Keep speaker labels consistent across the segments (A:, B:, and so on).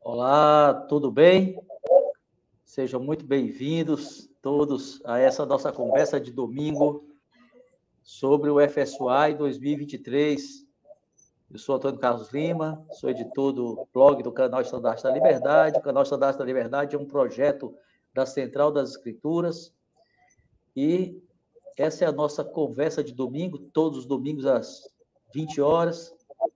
A: Olá, tudo bem? Sejam muito bem-vindos todos a essa nossa conversa de domingo sobre o FSUI 2023. Eu sou Antônio Carlos Lima, sou editor do blog do canal Estandarte da Liberdade. O canal Estandarte da Liberdade é um projeto da Central das Escrituras e essa é a nossa conversa de domingo, todos os domingos às 20 horas,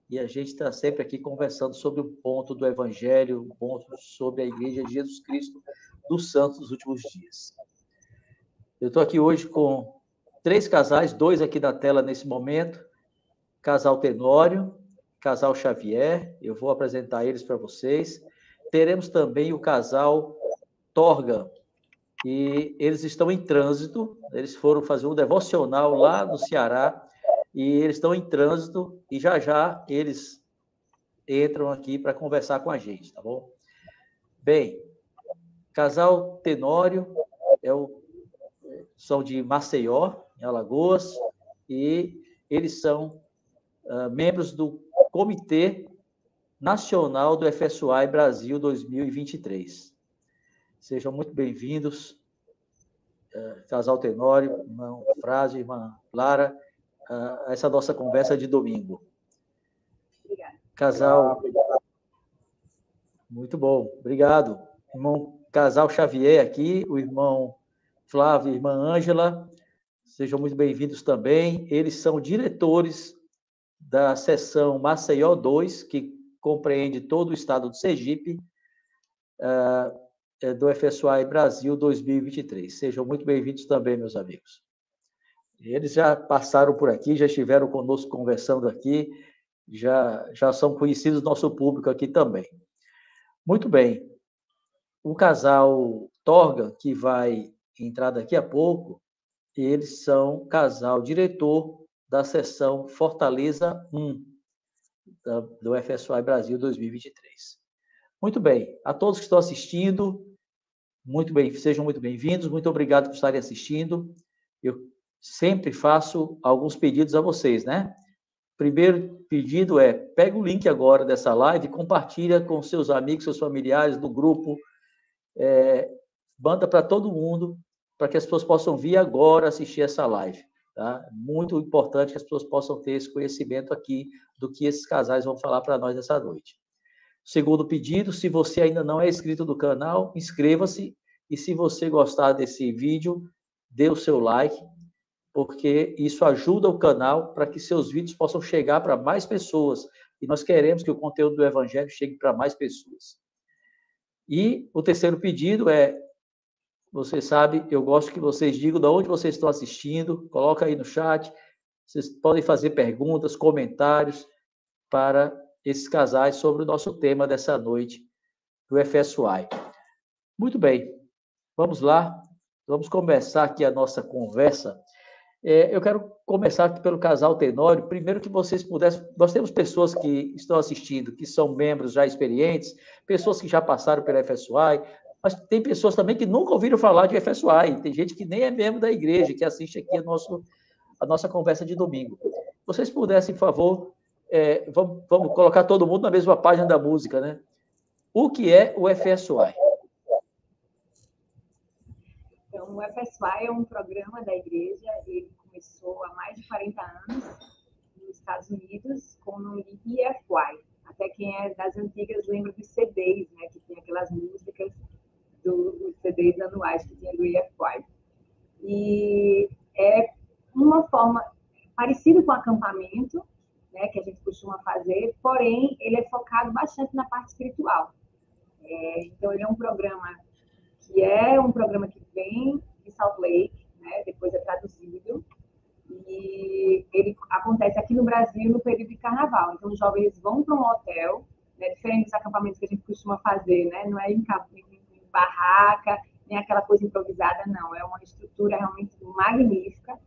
A: e a gente está sempre aqui conversando sobre o ponto do Evangelho, ponto sobre a Igreja de Jesus Cristo dos Santos dos últimos dias. Eu estou aqui hoje com três casais, dois aqui na tela nesse momento, casal Tenório, casal Xavier, eu vou apresentar eles para vocês. Teremos também o casal Torga, e eles estão em trânsito, eles foram fazer um devocional lá no Ceará, e eles estão em trânsito, e já já eles entram aqui para conversar com a gente, tá bom? Bem, casal Tenório é o, são de Maceió, em Alagoas, e eles são uh, membros do Comitê Nacional do FSUI Brasil 2023. Sejam muito bem-vindos, uh, casal Tenório, irmão Frase, irmã Lara, a essa nossa conversa de domingo. Obrigada. Casal. Muito bom, obrigado. Irmão Casal Xavier aqui, o irmão Flávio e irmã Ângela, sejam muito bem-vindos também. Eles são diretores da seção Maceió 2, que compreende todo o estado do Sergipe. Uh, é, do FSUI Brasil 2023. Sejam muito bem-vindos também, meus amigos. Eles já passaram por aqui, já estiveram conosco conversando aqui, já, já são conhecidos do nosso público aqui também. Muito bem. O casal Torga, que vai entrar daqui a pouco, eles são casal diretor da seção Fortaleza 1 do FSUI Brasil 2023. Muito bem, a todos que estão assistindo, muito bem, sejam muito bem-vindos, muito obrigado por estarem assistindo. Eu sempre faço alguns pedidos a vocês, né? Primeiro pedido é, pega o link agora dessa live compartilha com seus amigos, seus familiares, do grupo, é, manda para todo mundo, para que as pessoas possam vir agora assistir essa live. Tá? Muito importante que as pessoas possam ter esse conhecimento aqui do que esses casais vão falar para nós essa noite. Segundo pedido, se você ainda não é inscrito no canal, inscreva-se e se você gostar desse vídeo, dê o seu like, porque isso ajuda o canal para que seus vídeos possam chegar para mais pessoas. E nós queremos que o conteúdo do Evangelho chegue para mais pessoas. E o terceiro pedido é, você sabe, eu gosto que vocês digam de onde vocês estão assistindo, coloca aí no chat, vocês podem fazer perguntas, comentários para esses casais sobre o nosso tema dessa noite do FSUI. Muito bem, Vamos lá, vamos começar aqui a nossa conversa. É, eu quero começar pelo casal Tenório. Primeiro que vocês pudessem. Nós temos pessoas que estão assistindo, que são membros já experientes, pessoas que já passaram pela FSUI, mas tem pessoas também que nunca ouviram falar de FSUI. Tem gente que nem é membro da igreja, que assiste aqui a, nosso, a nossa conversa de domingo. Vocês pudessem, por favor, é, vamos, vamos colocar todo mundo na mesma página da música, né? O que é o FSUI?
B: Então, o FSY é um programa da igreja, ele começou há mais de 40 anos nos Estados Unidos com o nome de EFY. Até quem é das antigas lembra dos CDs, né, que tem aquelas músicas dos CDs anuais que tinha do EFY. E é uma forma parecida com acampamento, né, que a gente costuma fazer, porém ele é focado bastante na parte espiritual. É, então ele é um programa que é um programa que vem de Salt Lake, né, depois é traduzido, e ele acontece aqui no Brasil no período de carnaval. Então, os jovens vão para um hotel, né, diferente dos acampamentos que a gente costuma fazer, né, não é em, em barraca, nem aquela coisa improvisada, não. É uma estrutura realmente magnífica,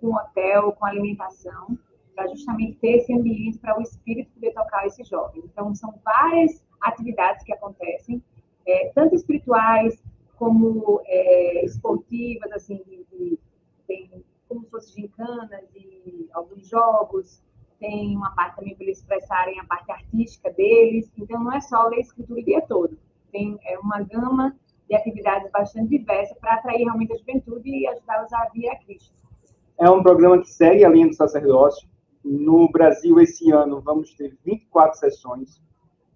B: com hotel, com alimentação, para justamente ter esse ambiente para o espírito poder tocar esse jovem. Então, são várias atividades que acontecem, é, tanto espirituais, como é, esportivas, assim, de, de, tem como se fosse gincanas e alguns jogos, tem uma parte também para eles expressarem a parte artística deles. Então, não é só ler escritura o dia todo. Tem é, uma gama de atividades bastante diversa para atrair realmente a juventude e ajudá-los a vir a Cristo.
C: É um programa que segue a linha do sacerdócio. No Brasil, esse ano, vamos ter 24 sessões.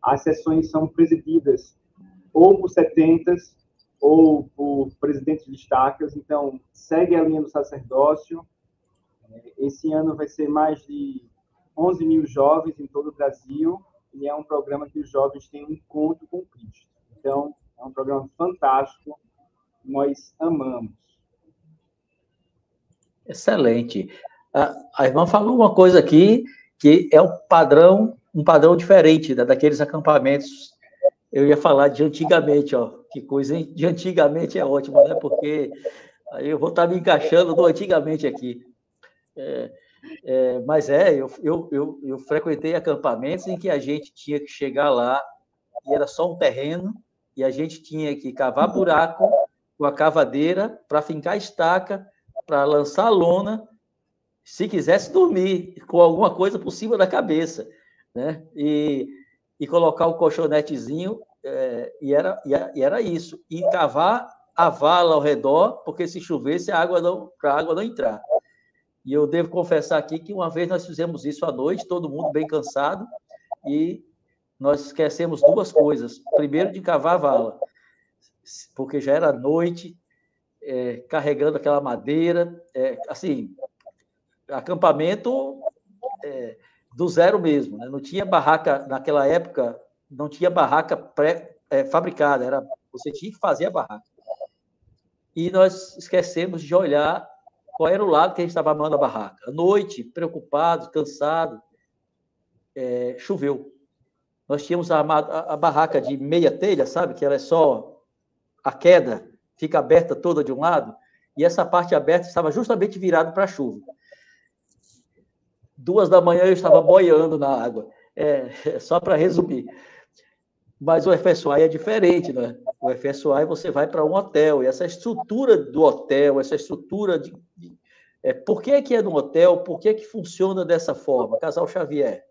C: As sessões são presididas ou por setentas ou por presidentes de estacas. Então, segue a linha do sacerdócio. Esse ano vai ser mais de 11 mil jovens em todo o Brasil e é um programa que os jovens têm um encontro com Cristo. Então, é um programa fantástico, nós amamos.
A: Excelente. A, a irmã falou uma coisa aqui que é um padrão, um padrão diferente da, daqueles acampamentos. Eu ia falar de antigamente, ó. Que coisa, hein? De antigamente é ótimo, né? Porque aí eu vou estar me encaixando do antigamente aqui. É, é, mas é, eu, eu, eu, eu frequentei acampamentos em que a gente tinha que chegar lá e era só um terreno e a gente tinha que cavar buraco com a cavadeira para fincar estaca, para lançar lona, se quisesse dormir com alguma coisa por cima da cabeça, né? E, e colocar o colchonetezinho, é, e, era, e era isso. E cavar a vala ao redor, porque se chovesse, a água não, para a água não entrar. E eu devo confessar aqui que uma vez nós fizemos isso à noite, todo mundo bem cansado, e nós esquecemos duas coisas. Primeiro, de cavar a vala, porque já era noite, é, carregando aquela madeira, é, assim, acampamento é, do zero mesmo. Né? Não tinha barraca, naquela época, não tinha barraca pré-fabricada, é, era você tinha que fazer a barraca. E nós esquecemos de olhar qual era o lado que a gente estava armando a barraca. À noite, preocupado, cansado, é, choveu. Nós tínhamos armado a, a, barraca de meia telha, sabe? Que ela é só a queda, fica aberta toda de um lado, e essa parte aberta estava justamente virada para a chuva. Duas da manhã eu estava boiando na água. É, só para resumir. Mas o FSUI é diferente, né? O FSUI você vai para um hotel, e essa estrutura do hotel, essa estrutura de. de é, por que, é que é no hotel? Por que, é que funciona dessa forma? Casal Xavier.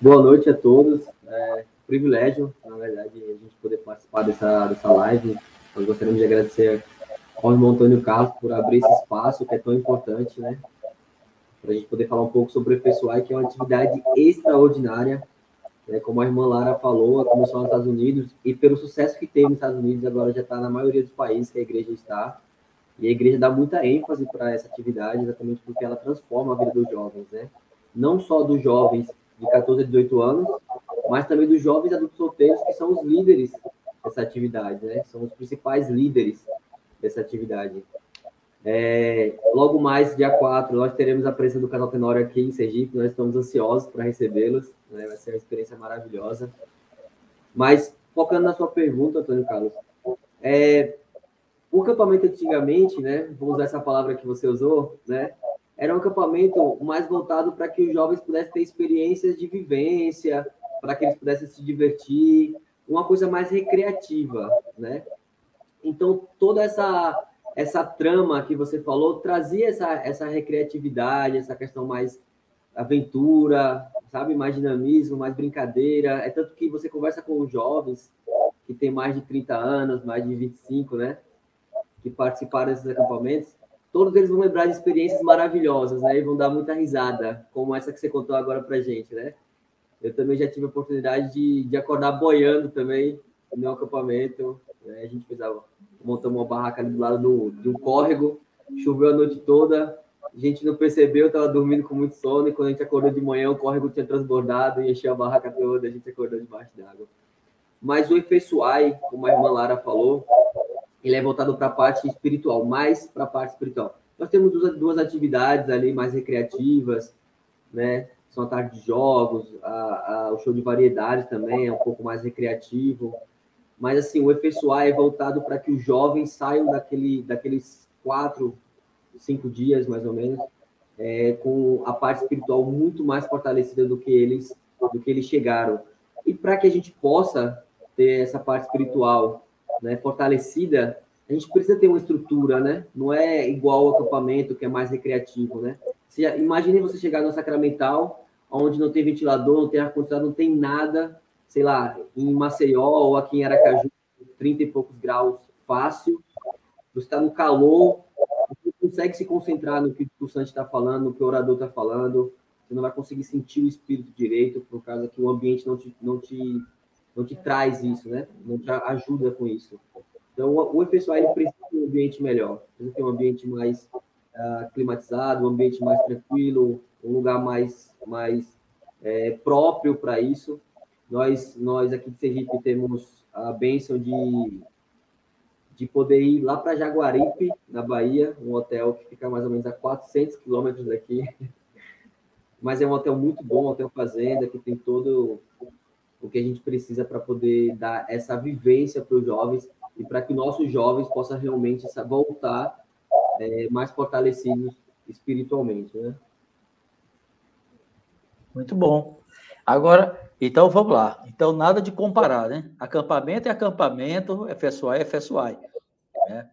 D: Boa noite a todos. É privilégio, na verdade, a gente poder participar dessa, dessa live. Nós gostaríamos de agradecer ao irmão Antônio Carlos por abrir esse espaço que é tão importante, né? para a gente poder falar um pouco sobre o FSUI, que é uma atividade extraordinária, né? como a irmã Lara falou, começou nos Estados Unidos, e pelo sucesso que teve nos Estados Unidos, agora já está na maioria dos países que a igreja está, e a igreja dá muita ênfase para essa atividade, exatamente porque ela transforma a vida dos jovens, né? Não só dos jovens de 14 a 18 anos, mas também dos jovens adultos solteiros, que são os líderes dessa atividade, né? São os principais líderes dessa atividade. É, logo mais, dia 4, nós teremos a presença do Casal Tenório aqui em Sergipe. Nós estamos ansiosos para recebê-los. Né? Vai ser uma experiência maravilhosa. Mas, focando na sua pergunta, Antônio Carlos, é, o acampamento antigamente, né, vou usar essa palavra que você usou, né, era um acampamento mais voltado para que os jovens pudessem ter experiências de vivência, para que eles pudessem se divertir, uma coisa mais recreativa, né? Então, toda essa essa trama que você falou trazia essa, essa recreatividade, essa questão mais aventura, sabe, mais dinamismo, mais brincadeira. É tanto que você conversa com os jovens que têm mais de 30 anos, mais de 25, né, que participaram desses acampamentos, todos eles vão lembrar de experiências maravilhosas, né, e vão dar muita risada, como essa que você contou agora pra gente, né? Eu também já tive a oportunidade de, de acordar boiando também meu acampamento, né? a gente fez a montamos uma barraca ali do lado do, de um córrego, choveu a noite toda, a gente não percebeu, estava dormindo com muito sono, e quando a gente acordou de manhã, o córrego tinha transbordado e encheu a barraca toda, a gente acordou debaixo d'água. Mas o Efesuai, como a irmã Lara falou, ele é voltado para a parte espiritual, mais para a parte espiritual. Nós temos duas, duas atividades ali mais recreativas, né? São a tarde de jogos, a, a, o show de variedades também é um pouco mais recreativo mas assim, o efeiçoar é voltado para que os jovens saiam daquele, daqueles quatro, cinco dias, mais ou menos, é, com a parte espiritual muito mais fortalecida do que eles, do que eles chegaram. E para que a gente possa ter essa parte espiritual né, fortalecida, a gente precisa ter uma estrutura, né? Não é igual ao acampamento, que é mais recreativo, né? Imagine você chegar no Sacramental, onde não tem ventilador, não tem ar-condicionado, não tem nada, sei lá, em Maceió ou aqui em Aracaju, 30 e poucos graus fácil, você está no calor, você consegue se concentrar no que o Santos está falando, no que o orador está falando, você não vai conseguir sentir o espírito direito, por causa que o ambiente não te, não te, não te traz isso, né? Não te ajuda com isso. Então, o FSUA ele precisa de um ambiente melhor, precisa ter um ambiente mais uh, climatizado, um ambiente mais tranquilo, um lugar mais, mais é, próprio para isso. Nós, nós aqui de Sergipe temos a bênção de, de poder ir lá para Jaguaripe, na Bahia, um hotel que fica mais ou menos a 400 quilômetros daqui. Mas é um hotel muito bom, um hotel fazenda, que tem todo o que a gente precisa para poder dar essa vivência para os jovens e para que nossos jovens possam realmente voltar é, mais fortalecidos espiritualmente, né?
A: Muito bom. Agora, então vamos lá. Então, nada de comparar, né? Acampamento é acampamento, FSUAI é FSUAI. Né?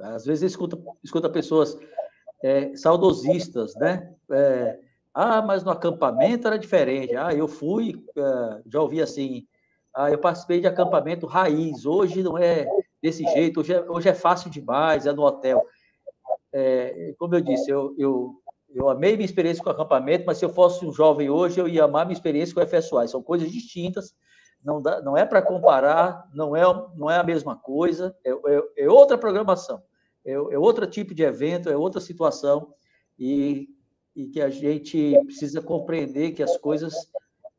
A: Às vezes escuta, escuta pessoas é, saudosistas, né? É, ah, mas no acampamento era diferente. Ah, eu fui, é, já ouvi assim, ah, eu participei de acampamento raiz, hoje não é desse jeito, hoje é, hoje é fácil demais, é no hotel. É, como eu disse, eu, eu eu amei minha experiência com o acampamento, mas se eu fosse um jovem hoje, eu ia amar minha experiência com o FSUI. São coisas distintas, não, dá, não é para comparar, não é, não é a mesma coisa, é, é, é outra programação, é, é, outro tipo de evento, é outra situação, e, e que a gente precisa compreender que as coisas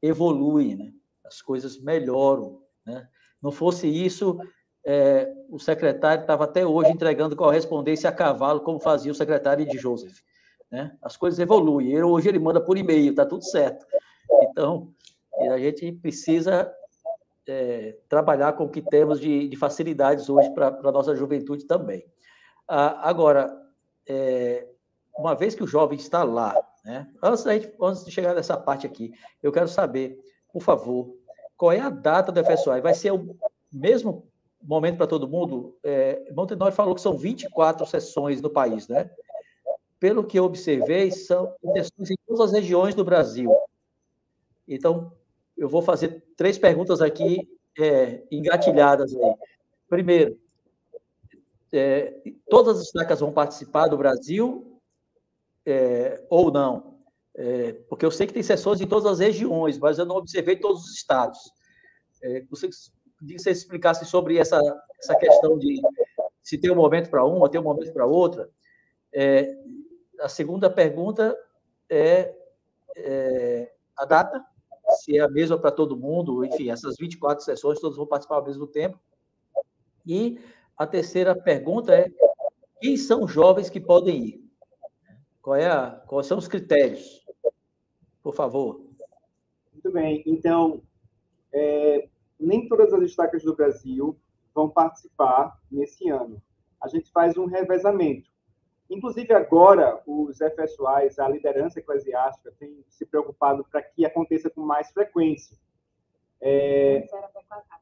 A: evoluem, né? as coisas melhoram. Né? Não fosse isso, é, o secretário estava até hoje entregando correspondência a cavalo, como fazia o secretário de Joseph né? As coisas evoluem. Hoje ele manda por e-mail, tá tudo certo. Então, a gente precisa é, trabalhar com o que temos de, de facilidades hoje para a nossa juventude também. Ah, agora, é, uma vez que o jovem está lá, né? Antes, gente, antes de chegar nessa parte aqui, eu quero saber, por favor, qual é a data do FSOI? Vai ser o mesmo momento para todo mundo? É, Montenor falou que são 24 sessões no país, né? Pelo que eu observei, são intenções em todas as regiões do Brasil. Então, eu vou fazer três perguntas aqui é, engatilhadas aí. Primeiro, é, todas as estacas vão participar do Brasil é, ou não? É, porque eu sei que tem sessões em todas as regiões, mas eu não observei todos os estados. É, você que você explicasse sobre essa, essa questão de se tem um momento para uma, tem um momento para outra. É, a segunda pergunta é, é, a data, se é a mesma para todo mundo, enfim, essas 24 sessões, todos vão participar ao mesmo tempo. E a terceira pergunta é: quem são os jovens que podem ir? Qual é a, quais são os critérios? Por favor.
C: Muito bem. Então, é, nem todas as estacas do Brasil vão participar nesse ano. A gente faz um revezamento. Inclusive, agora, os FSUAs, a liderança eclesiástica, tem se preocupado para que aconteça com mais frequência. É,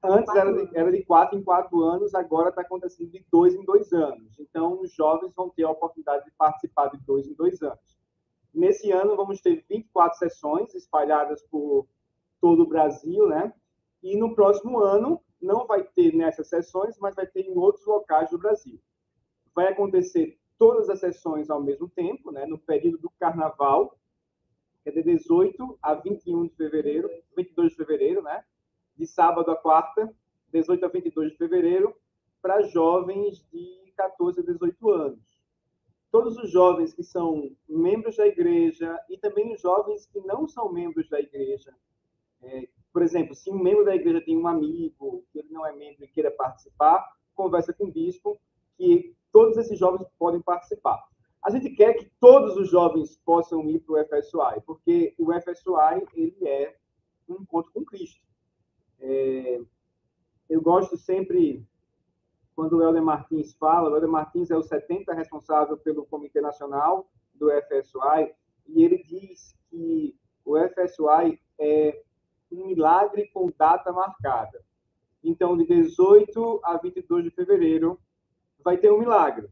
C: antes era de, era de quatro em quatro anos, agora está acontecendo de dois em dois anos. Então, os jovens vão ter a oportunidade de participar de dois em dois anos. Nesse ano, vamos ter 24 sessões espalhadas por todo o Brasil, né? E no próximo ano, não vai ter nessas sessões, mas vai ter em outros locais do Brasil. Vai acontecer todas as sessões ao mesmo tempo, né, no período do carnaval, que é de 18 a 21 de fevereiro, 22 de fevereiro, né, de sábado a quarta, 18 a 22 de fevereiro, para jovens de 14 a 18 anos. Todos os jovens que são membros da igreja e também os jovens que não são membros da igreja. É, por exemplo, se um membro da igreja tem um amigo que ele não é membro e queira participar, conversa com o bispo que todos esses jovens podem participar. A gente quer que todos os jovens possam ir para o FSUI, porque o FSUI ele é um encontro com Cristo. É, eu gosto sempre, quando o Helder Martins fala, o Helder Martins é o 70 responsável pelo Comitê Nacional do FSUI, e ele diz que o FSUI é um milagre com data marcada. Então, de 18 a 22 de fevereiro, vai ter um milagre.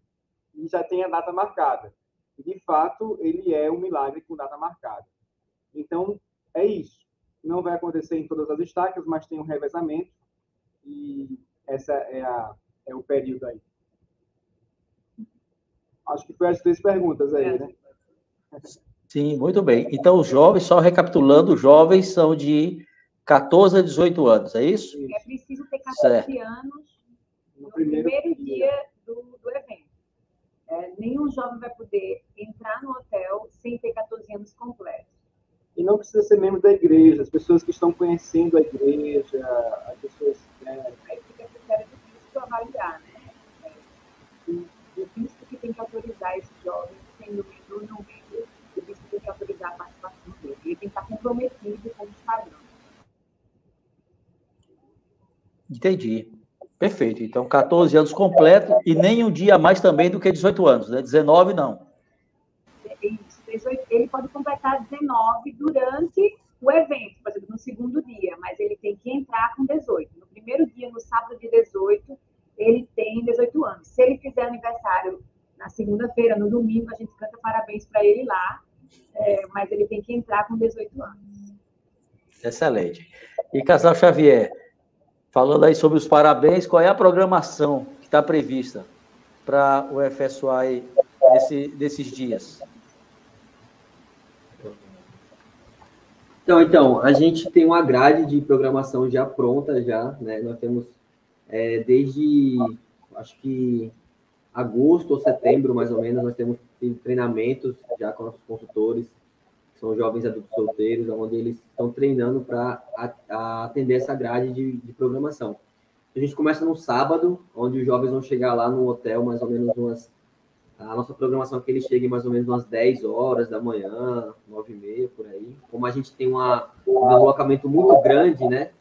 C: E já tem a data marcada. E, de fato, ele é um milagre com data marcada. Então, é isso. Não vai acontecer em todas as estacas, mas tem um revezamento. E essa é, a, é o período aí. Acho que foi as três perguntas aí, né?
A: Sim, muito bem. Então, os jovens, só recapitulando, os jovens são de 14 a 18 anos, é isso?
B: É preciso ter 14 certo. anos no primeiro, primeiro dia evento. É, nenhum jovem vai poder entrar no hotel sem ter 14 anos completos.
C: E não precisa ser membro da igreja, as pessoas que estão conhecendo a igreja, as pessoas.
B: Né? Aí fica a critério do Cristo avaliar, né? É, o Cristo que tem que autorizar esse jovem, sendo membro ou não membro, o Cristo tem que autorizar a participação dele. Ele tem que estar comprometido com os padrões.
A: Entendi. Perfeito. Então, 14 anos completo e nem um dia mais também do que 18 anos, né? 19 não.
B: Ele pode completar 19 durante o evento, por exemplo, no segundo dia, mas ele tem que entrar com 18. No primeiro dia, no sábado de 18, ele tem 18 anos. Se ele fizer aniversário na segunda-feira, no domingo, a gente canta parabéns para ele lá, é, mas ele tem que entrar com 18 anos.
A: Excelente. E Casal Xavier, Falando aí sobre os parabéns, qual é a programação que está prevista para o FSUAI nesse, nesses dias?
D: Então, então, a gente tem uma grade de programação já pronta, já, né? Nós temos é, desde, acho que agosto ou setembro, mais ou menos, nós temos treinamentos já com nossos consultores, são jovens adultos solteiros, onde eles estão treinando para atender essa grade de, de, programação. A gente começa no sábado, onde os jovens vão chegar lá no hotel mais ou menos umas. A nossa programação é que eles cheguem mais ou menos umas 10 horas da manhã, 9 e meia, por aí. Como a gente tem uma, um deslocamento muito grande, né?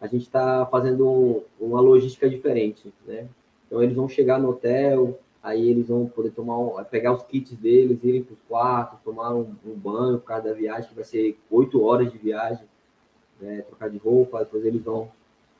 D: A gente está fazendo um, uma logística diferente, né? Então, eles vão chegar no hotel, aí eles vão poder tomar um, pegar os kits deles, irem para os quartos, tomar um, um, banho por causa da viagem, que vai ser oito horas de viagem, né, trocar de roupa, depois eles vão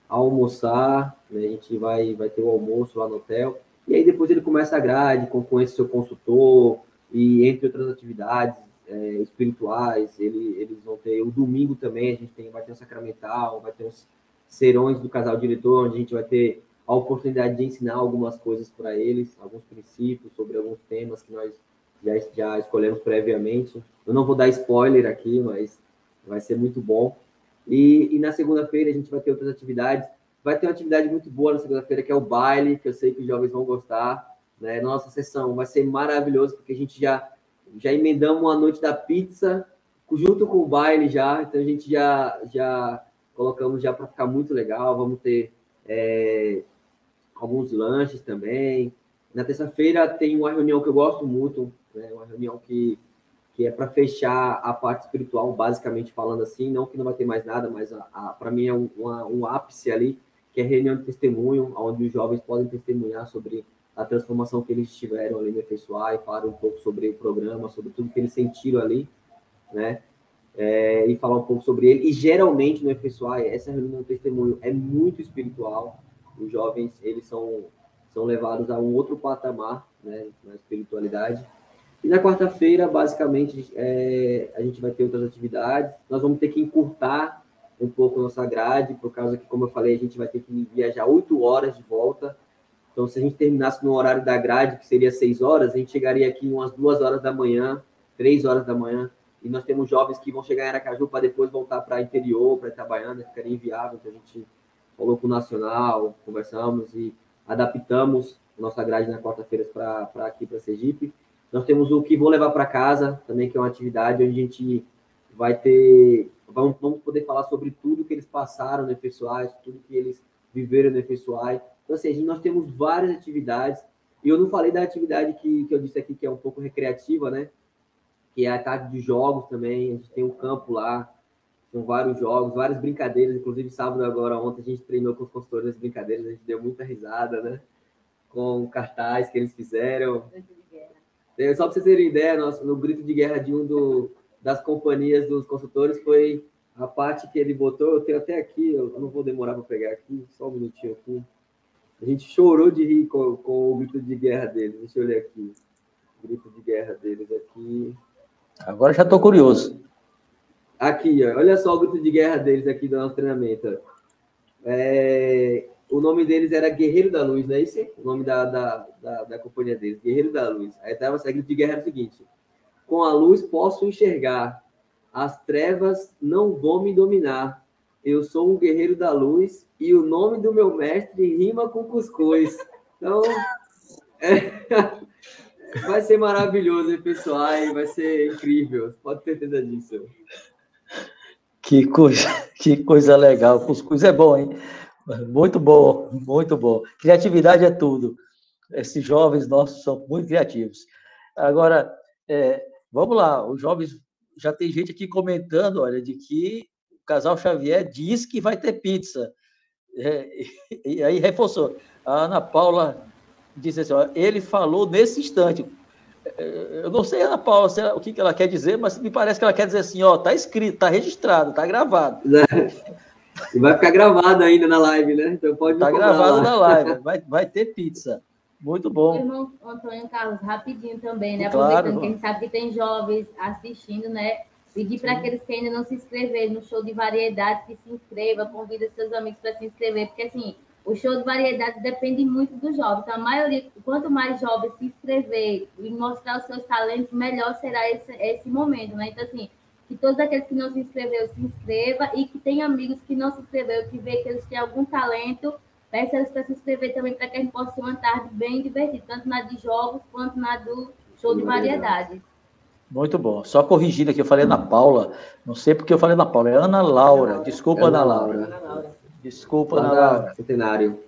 D: almoçar, né, a gente vai, vai ter o almoço lá no hotel, e aí depois ele começa a grade com, esse seu consultor, e entre outras atividades é, espirituais, ele, eles vão ter o domingo também, a gente tem, vai ter o sacramental, vai ter os serões do casal diretor, onde a gente vai ter a oportunidade de ensinar algumas coisas para eles, alguns princípios sobre alguns temas que nós já, já escolhemos previamente. Eu não vou dar spoiler aqui, mas vai ser muito bom. E, e na segunda-feira a gente vai ter outras atividades. Vai ter uma atividade muito boa na segunda-feira, que é o baile, que eu sei que os jovens vão gostar. Né? Nossa sessão vai ser maravilhoso, porque a gente já, já emendamos a noite da pizza junto com o baile já. Então a gente já, já colocamos já para ficar muito legal. Vamos ter é, alguns lanches também. Na terça-feira tem uma reunião que eu gosto muito, né? uma reunião que, que é para fechar a parte espiritual, basicamente falando assim, não que não vai ter mais nada, mas para mim é um, uma, um ápice ali, que é a reunião de testemunho, onde os jovens podem testemunhar sobre a transformação que eles tiveram ali no FSUA e falar um pouco sobre o programa, sobre tudo que eles sentiram ali, né? É, e falar um pouco sobre ele. E geralmente no FSUA, essa reunião de testemunho é muito espiritual, os jovens eles são, são levados a um outro patamar né, na espiritualidade. E na quarta-feira, basicamente, é, a gente vai ter outras atividades. Nós vamos ter que encurtar um pouco nossa grade, por causa que, como eu falei, a gente vai ter que viajar oito horas de volta. Então, se a gente terminasse no horário da grade, que seria seis horas, a gente chegaria aqui umas duas horas da manhã, três horas da manhã. E nós temos jovens que vão chegar em Aracaju para depois voltar para interior, para Itabaiana, ficaria inviável. Então, a gente falou com o Nacional, conversamos e adaptamos nossa grade na quarta-feira para aqui, para Sergipe. Nós temos o que vou levar para casa, também, que é uma atividade onde a gente vai ter. Vamos, vamos poder falar sobre tudo que eles passaram no FSUAI, tudo que eles viveram no FSUAI. Então, assim, nós temos várias atividades. E eu não falei da atividade que, que eu disse aqui, que é um pouco recreativa, né? Que é a tarde de jogos também. A gente tem um campo lá, com vários jogos, várias brincadeiras, inclusive sábado agora, ontem a gente treinou com os consultores das brincadeiras, a gente deu muita risada, né? Com cartaz que eles fizeram. É, só para vocês terem ideia, nosso, no grito de guerra de um do, das companhias dos consultores foi a parte que ele botou, eu tenho até aqui, eu não vou demorar para pegar aqui, só um minutinho aqui. A gente chorou de rir com, com o grito de guerra deles. Deixa eu ler aqui. Grito de guerra deles aqui.
A: Agora já estou curioso.
D: Aqui, olha só o grito de guerra deles aqui do nosso treinamento. É, o nome deles era Guerreiro da Luz, não é isso? O nome da, da, da, da companhia deles, Guerreiro da Luz. Aí estava o grito de guerra era o seguinte: Com a luz posso enxergar, as trevas não vão me dominar. Eu sou um guerreiro da luz e o nome do meu mestre rima com cuscuz. Então, é, vai ser maravilhoso, pessoal? Vai ser incrível. Pode ter certeza disso.
A: Que coisa, que coisa legal. Cuscuz é bom, hein? Muito bom, muito bom. Criatividade é tudo. Esses jovens nossos são muito criativos. Agora, é, vamos lá, os jovens já tem gente aqui comentando, olha, de que o casal Xavier diz que vai ter pizza. É, e aí reforçou. A Ana Paula disse assim: ó, ele falou nesse instante. Eu não sei, Ana Paula, o que ela quer dizer, mas me parece que ela quer dizer assim: ó, tá escrito, tá registrado, tá gravado.
D: E vai ficar gravado ainda na live, né? Então pode
A: Tá gravado lá. na live, vai, vai ter pizza. Muito bom.
E: Irmão Antônio Carlos, rapidinho também, né? Aproveitando claro, que a gente sabe que tem jovens assistindo, né? Pedir para aqueles que ainda não se inscreveram no show de variedades que se inscreva, convida seus amigos para se inscrever, porque assim, o show de variedades depende muito dos jovens. Então, a maioria, quanto mais jovens se inscrever e mostrar os seus talentos, melhor será esse, esse momento, né? Então, assim, que todos aqueles que não se inscreveram se inscreva e que tem amigos que não se inscreveram, que vê que eles têm algum talento, peça eles para se inscrever também para que a gente possa ter uma tarde bem divertida, tanto na de jogos quanto na do show de variedades.
A: Muito bom. Só corrigindo aqui, eu falei Ana Paula, não sei porque eu falei Ana Paula, é Ana Laura. Desculpa, Ana, Laura. Ana Laura. Desculpa, Ana Laura.
D: Centenário.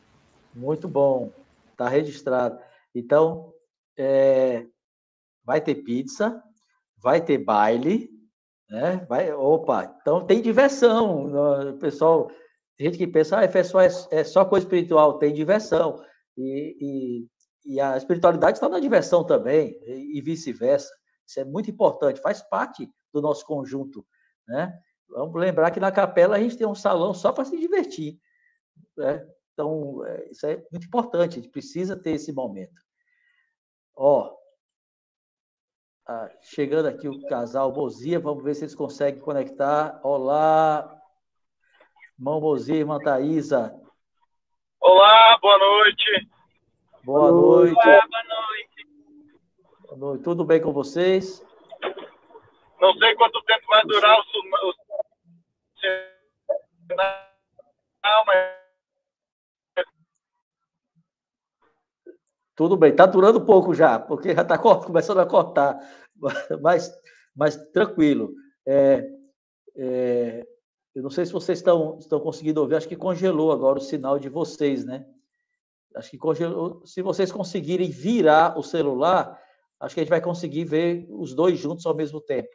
A: Muito bom. Está registrado. Então, é, vai ter pizza, vai ter baile, né? Vai, opa, então tem diversão. O pessoal, tem gente que pensa, ah, é só, é só coisa espiritual, tem diversão. E, e, e a espiritualidade está na diversão também, e, e vice-versa. Isso é muito importante, faz parte do nosso conjunto, né? Vamos lembrar que na capela a gente tem um salão só para se divertir, né? Então, é, isso é muito importante, a gente precisa ter esse momento. Ó, ah, chegando aqui o casal Bozia, vamos ver se eles conseguem conectar. Olá, irmão Bozia, irmã Thaisa.
F: Olá, boa noite.
A: Boa noite. Olá,
F: boa noite.
A: Boa noite. Tudo bem com vocês?
F: Não sei quanto tempo vai durar o, o...
A: Tudo bem, está durando pouco já, porque já está começando a cortar, mas, mas tranquilo. É, é, eu não sei se vocês estão, estão conseguindo ouvir, acho que congelou agora o sinal de vocês, né? Acho que congelou. Se vocês conseguirem virar o celular, acho que a gente vai conseguir ver os dois juntos ao mesmo tempo.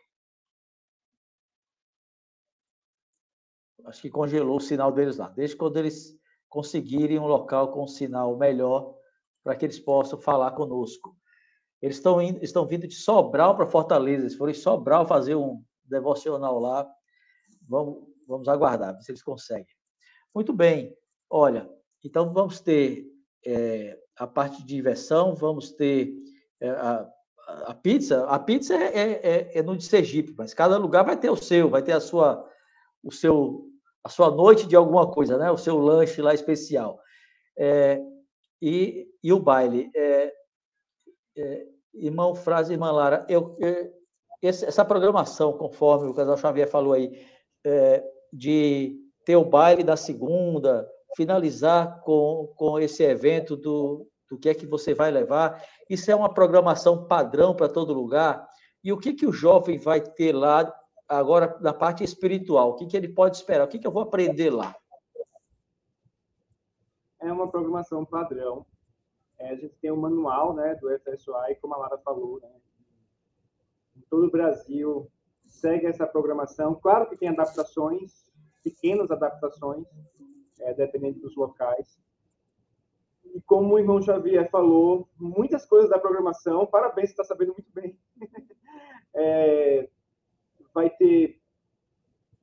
A: Acho que congelou o sinal deles lá. Desde quando eles conseguirem um local com um sinal melhor, para que eles possam falar conosco. Eles estão, estão vindo de Sobral para Fortaleza, eles foram em Sobral fazer um devocional lá. Vamos, vamos aguardar, ver se eles conseguem. Muito bem, olha, então vamos ter é, a parte de diversão, vamos ter é, a, a, pizza. A pizza é, é, é, é, no de Sergipe, mas cada lugar vai ter o seu, vai ter a sua, o seu, a sua noite de alguma coisa, né? O seu lanche lá especial. É, e, e o baile. É, é, irmão Frase, irmã Lara, eu, essa programação, conforme o casal Xavier falou aí, é, de ter o baile da segunda, finalizar com, com esse evento do, do que é que você vai levar, isso é uma programação padrão para todo lugar. E o que, que o jovem vai ter lá agora na parte espiritual? O que, que ele pode esperar? O que, que eu vou aprender lá?
C: é uma programação padrão. É, a gente tem um manual né, do FSUI, como a Lara falou, né, em todo o Brasil segue essa programação. Claro que tem adaptações, pequenas adaptações, é, dependendo dos locais. E como o irmão Xavier falou, muitas coisas da programação, parabéns, você está sabendo muito bem. é, vai ter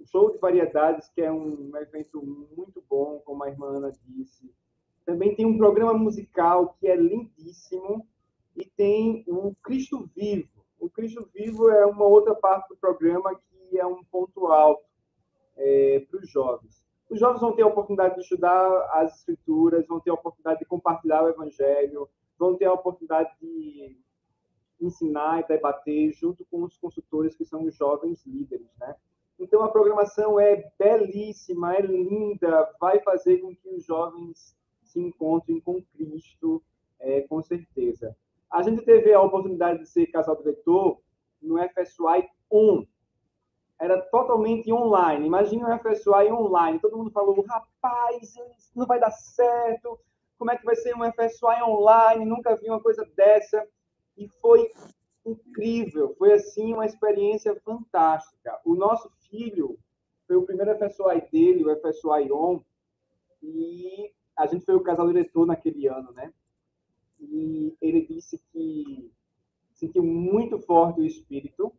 C: o show de variedades, que é um evento muito bom, como a irmã Ana disse Também tem um programa musical que é lindíssimo e tem o Cristo Vivo. O Cristo Vivo é uma outra parte do programa que é um ponto alto é, para os jovens. Os jovens vão ter a oportunidade de estudar as escrituras, vão ter a oportunidade de compartilhar o evangelho, vão ter a oportunidade de ensinar e debater junto com os consultores que são os jovens líderes, né? Então a programação é belíssima, é linda, vai fazer com que os jovens se encontrem com Cristo, é, com certeza. A gente teve a oportunidade de ser casal diretor no FSY 1. Era totalmente online. Imagina o FSY online. Todo mundo falou, rapaz, isso não vai dar certo. Como é que vai ser um FSY online? Nunca vi uma coisa dessa. E foi incrível. Foi, assim, uma experiência fantástica. O nosso filho foi o primeiro FSY dele, o FSY On. E a gente foi o casal diretor naquele ano, né? e ele disse que sentiu muito forte o espírito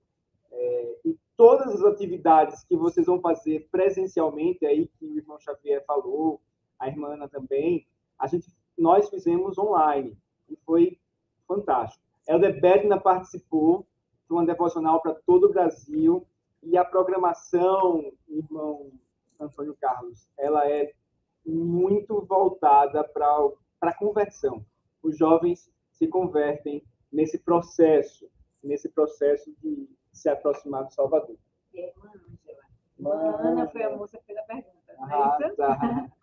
C: é, e todas as atividades que vocês vão fazer presencialmente aí que o irmão Xavier falou, a irmã Ana também, a gente nós fizemos online e foi fantástico. Elder Bedna participou de uma devocional para todo o Brasil e a programação, irmão Antônio Carlos, ela é muito voltada para para conversão os jovens se convertem nesse processo, nesse processo de se aproximar do Salvador.
B: É, Ângela. Ana foi a moça que fez a pergunta, não é ah, isso? Tá.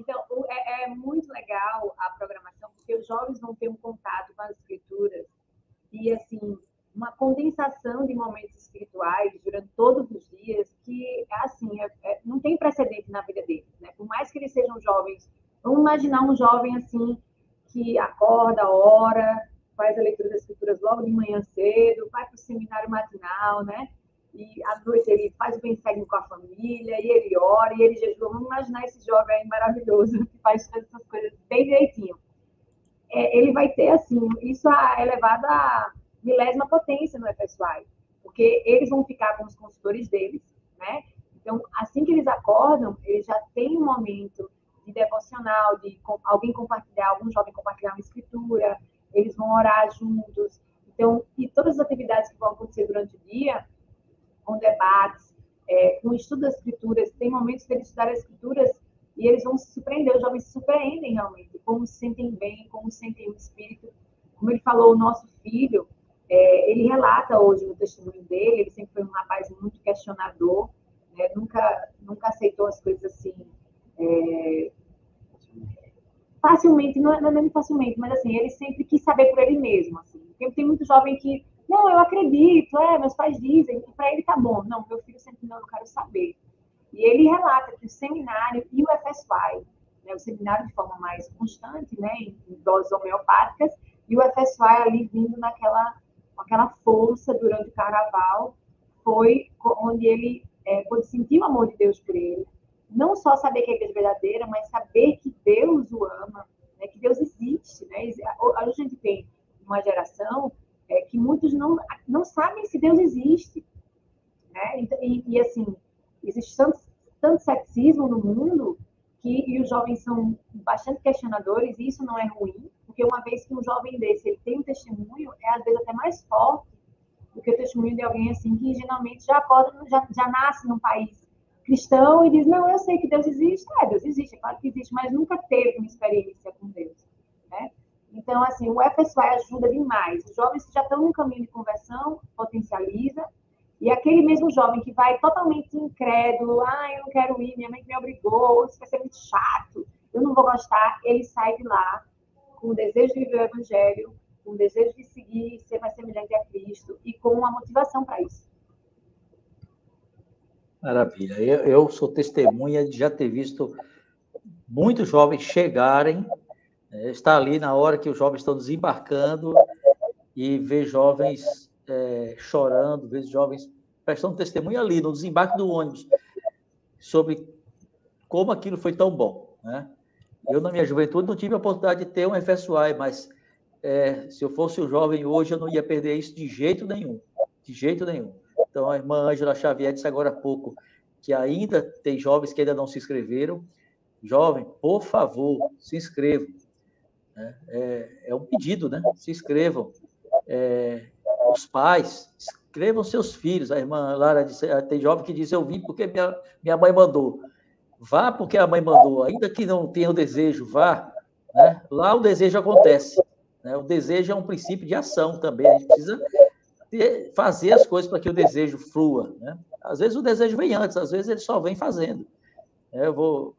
B: Então, é, é, muito legal a programação, porque os jovens vão ter um contato com as escrituras e, assim, uma condensação de momentos espirituais durante todos os dias que, assim, é, é, não tem precedente na vida deles, né? Por mais que eles sejam jovens, vamos imaginar um jovem, assim, que acorda, ora, faz a leitura das escrituras logo de manhã cedo, vai para o seminário matinal, né? E à noite ele faz o bem com a família, e ele ora, e ele jejua. Vamos imaginar esse jovem maravilhoso que faz todas essas coisas bem direitinho. É, ele vai ter, assim, isso é elevado a milésima potência no FSY, porque eles vão ficar com os consultores deles, né? Então, assim que eles acordam, eles já têm um momento de devocional, de alguém compartilhar, algum jovem compartilhar uma escritura, eles vão orar juntos. Então, e todas as atividades que vão acontecer durante o dia, com debates, é, com estudo das escrituras, tem momentos de eles estudar as escrituras e eles vão se surpreender, os jovens se surpreendem realmente, como se sentem bem, como se sentem o espírito. Como ele falou, o nosso filho, é, ele relata hoje no testemunho dele, ele sempre foi um rapaz muito questionador, né, nunca, nunca aceitou as coisas assim é, facilmente, não é, não é nem facilmente, mas assim, ele sempre quis saber por ele mesmo. Assim. Tem, tem muito jovem que, não, eu acredito, é, meus pais dizem, para ele tá bom. Não, meu filho sempre, não, eu quero saber. E ele relata que o seminário e o FSY, né, o seminário de forma mais constante, né, em, doses homeopáticas, e o FSY ali vindo naquela aquela força durante o carnaval, foi onde ele é, pôde sentir o amor de Deus por ele, não só saber que a igreja é verdadeira, mas saber que Deus o ama, né? que Deus existe. Né? Hoje a gente tem uma geração é, que muitos não, não sabem se Deus existe. Né? E, e assim, existe tanto, tanto ceticismo no mundo que e os jovens são bastante questionadores, e isso não é ruim, porque uma vez que um jovem desse ele tem um testemunho, é às vezes até mais forte do que o testemunho de alguém assim que geralmente já pode, já, já nasce num país cristão e diz: Não, eu sei que Deus existe. É, Deus existe, é claro que existe, mas nunca teve uma experiência com Deus. Né? Então, assim, o FSY ajuda demais. Os jovens que já estão no caminho de conversão potencializa. E aquele mesmo jovem que vai totalmente incrédulo, ah, eu não quero ir, minha mãe me obrigou, isso vai ser muito chato, eu não vou gostar, ele sai de lá com o desejo de viver o evangelho, com o desejo de seguir, ser mais semelhante a Cristo e com uma motivação para isso.
A: Maravilha. Eu, eu, sou testemunha de já ter visto muitos jovens chegarem, é, estar ali na hora que os jovens estão desembarcando e ver jovens é, chorando, ver jovens prestando testemunho ali no desembarque do ônibus sobre como aquilo foi tão bom. Né? Eu, na minha juventude, não tive a oportunidade de ter um FSY, mas é, se eu fosse um jovem hoje, eu não ia perder isso de jeito nenhum. De jeito nenhum. Então, a irmã Ângela Xavier disse agora há pouco que ainda tem jovens que ainda não se inscreveram. jovem, por favor, se inscrevam. É, é, é um pedido, né? Se inscrevam. É, os pais, inscrevam seus filhos. A irmã Lara disse, tem jovem que diz, eu vim porque minha, minha mãe mandou. Vá porque a mãe mandou, ainda que não tenha o desejo, vá. Né? Lá o desejo acontece. Né? O desejo é um princípio de ação também. A gente precisa ter, fazer as coisas para que o desejo flua. Né? Às vezes o desejo vem antes, às vezes ele só vem fazendo. É, eu vou,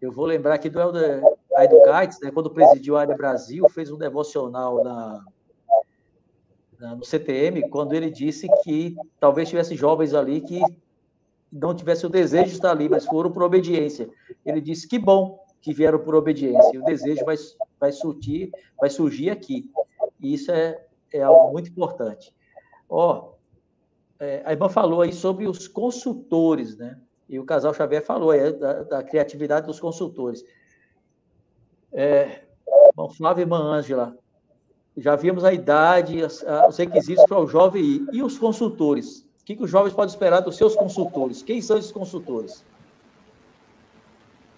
A: eu vou lembrar aqui do Helder Educates, né, quando presidiu a área Brasil, fez um devocional na, na, no CTM, quando ele disse que talvez tivesse jovens ali que não tivessem o desejo de estar ali, mas foram por obediência. Ele disse que bom que vieram por obediência, o desejo vai, vai, surtir, vai surgir aqui. E isso é, é algo muito importante. Ó, é, a irmã falou aí sobre os consultores, né? E o casal Xavier falou aí da, da criatividade dos consultores. É, irmão Flávio e irmã Ângela, já vimos a idade, os requisitos para o jovem ir. E os consultores? O que, que os jovens podem esperar dos seus consultores? Quem são esses consultores?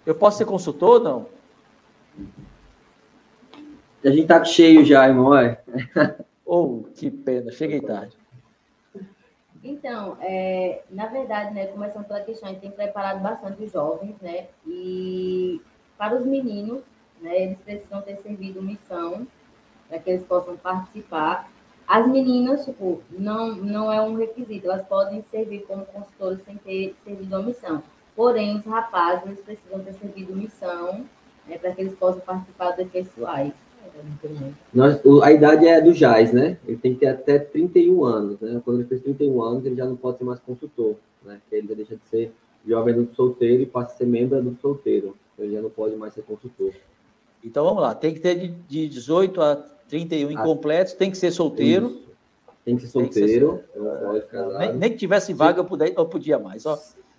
A: Eu posso ser consultor ou não?
D: A gente tá cheio já, irmão. É.
A: oh, que pena, cheguei tarde.
E: Então, é, na verdade, né, começando pela questão, a gente tem preparado bastante os jovens, né, e para os meninos, né, eles precisam ter servido missão para que eles possam participar. As meninas, tipo, não, não é um requisito, elas podem servir como consultoras sem ter servido a missão. Porém, os rapazes eles precisam ter servido missão né, para que eles possam participar dos pessoais.
D: Nós, a idade é do Jais, né? Ele tem que ter até 31 anos, né? Quando ele fez 31 anos, ele já não pode ser mais consultor, né? Ele já deixa de ser jovem adulto solteiro e passa a ser membro adulto solteiro. Então, ele já não pode mais ser consultor.
A: Então, vamos lá. Tem que ter de 18 a 31 ah, incompletos, tem que ser solteiro. Isso.
D: Tem que ser solteiro.
A: Que ser... Nem, nem, que tivesse vaga, eu, podia, eu podia mais. Ó.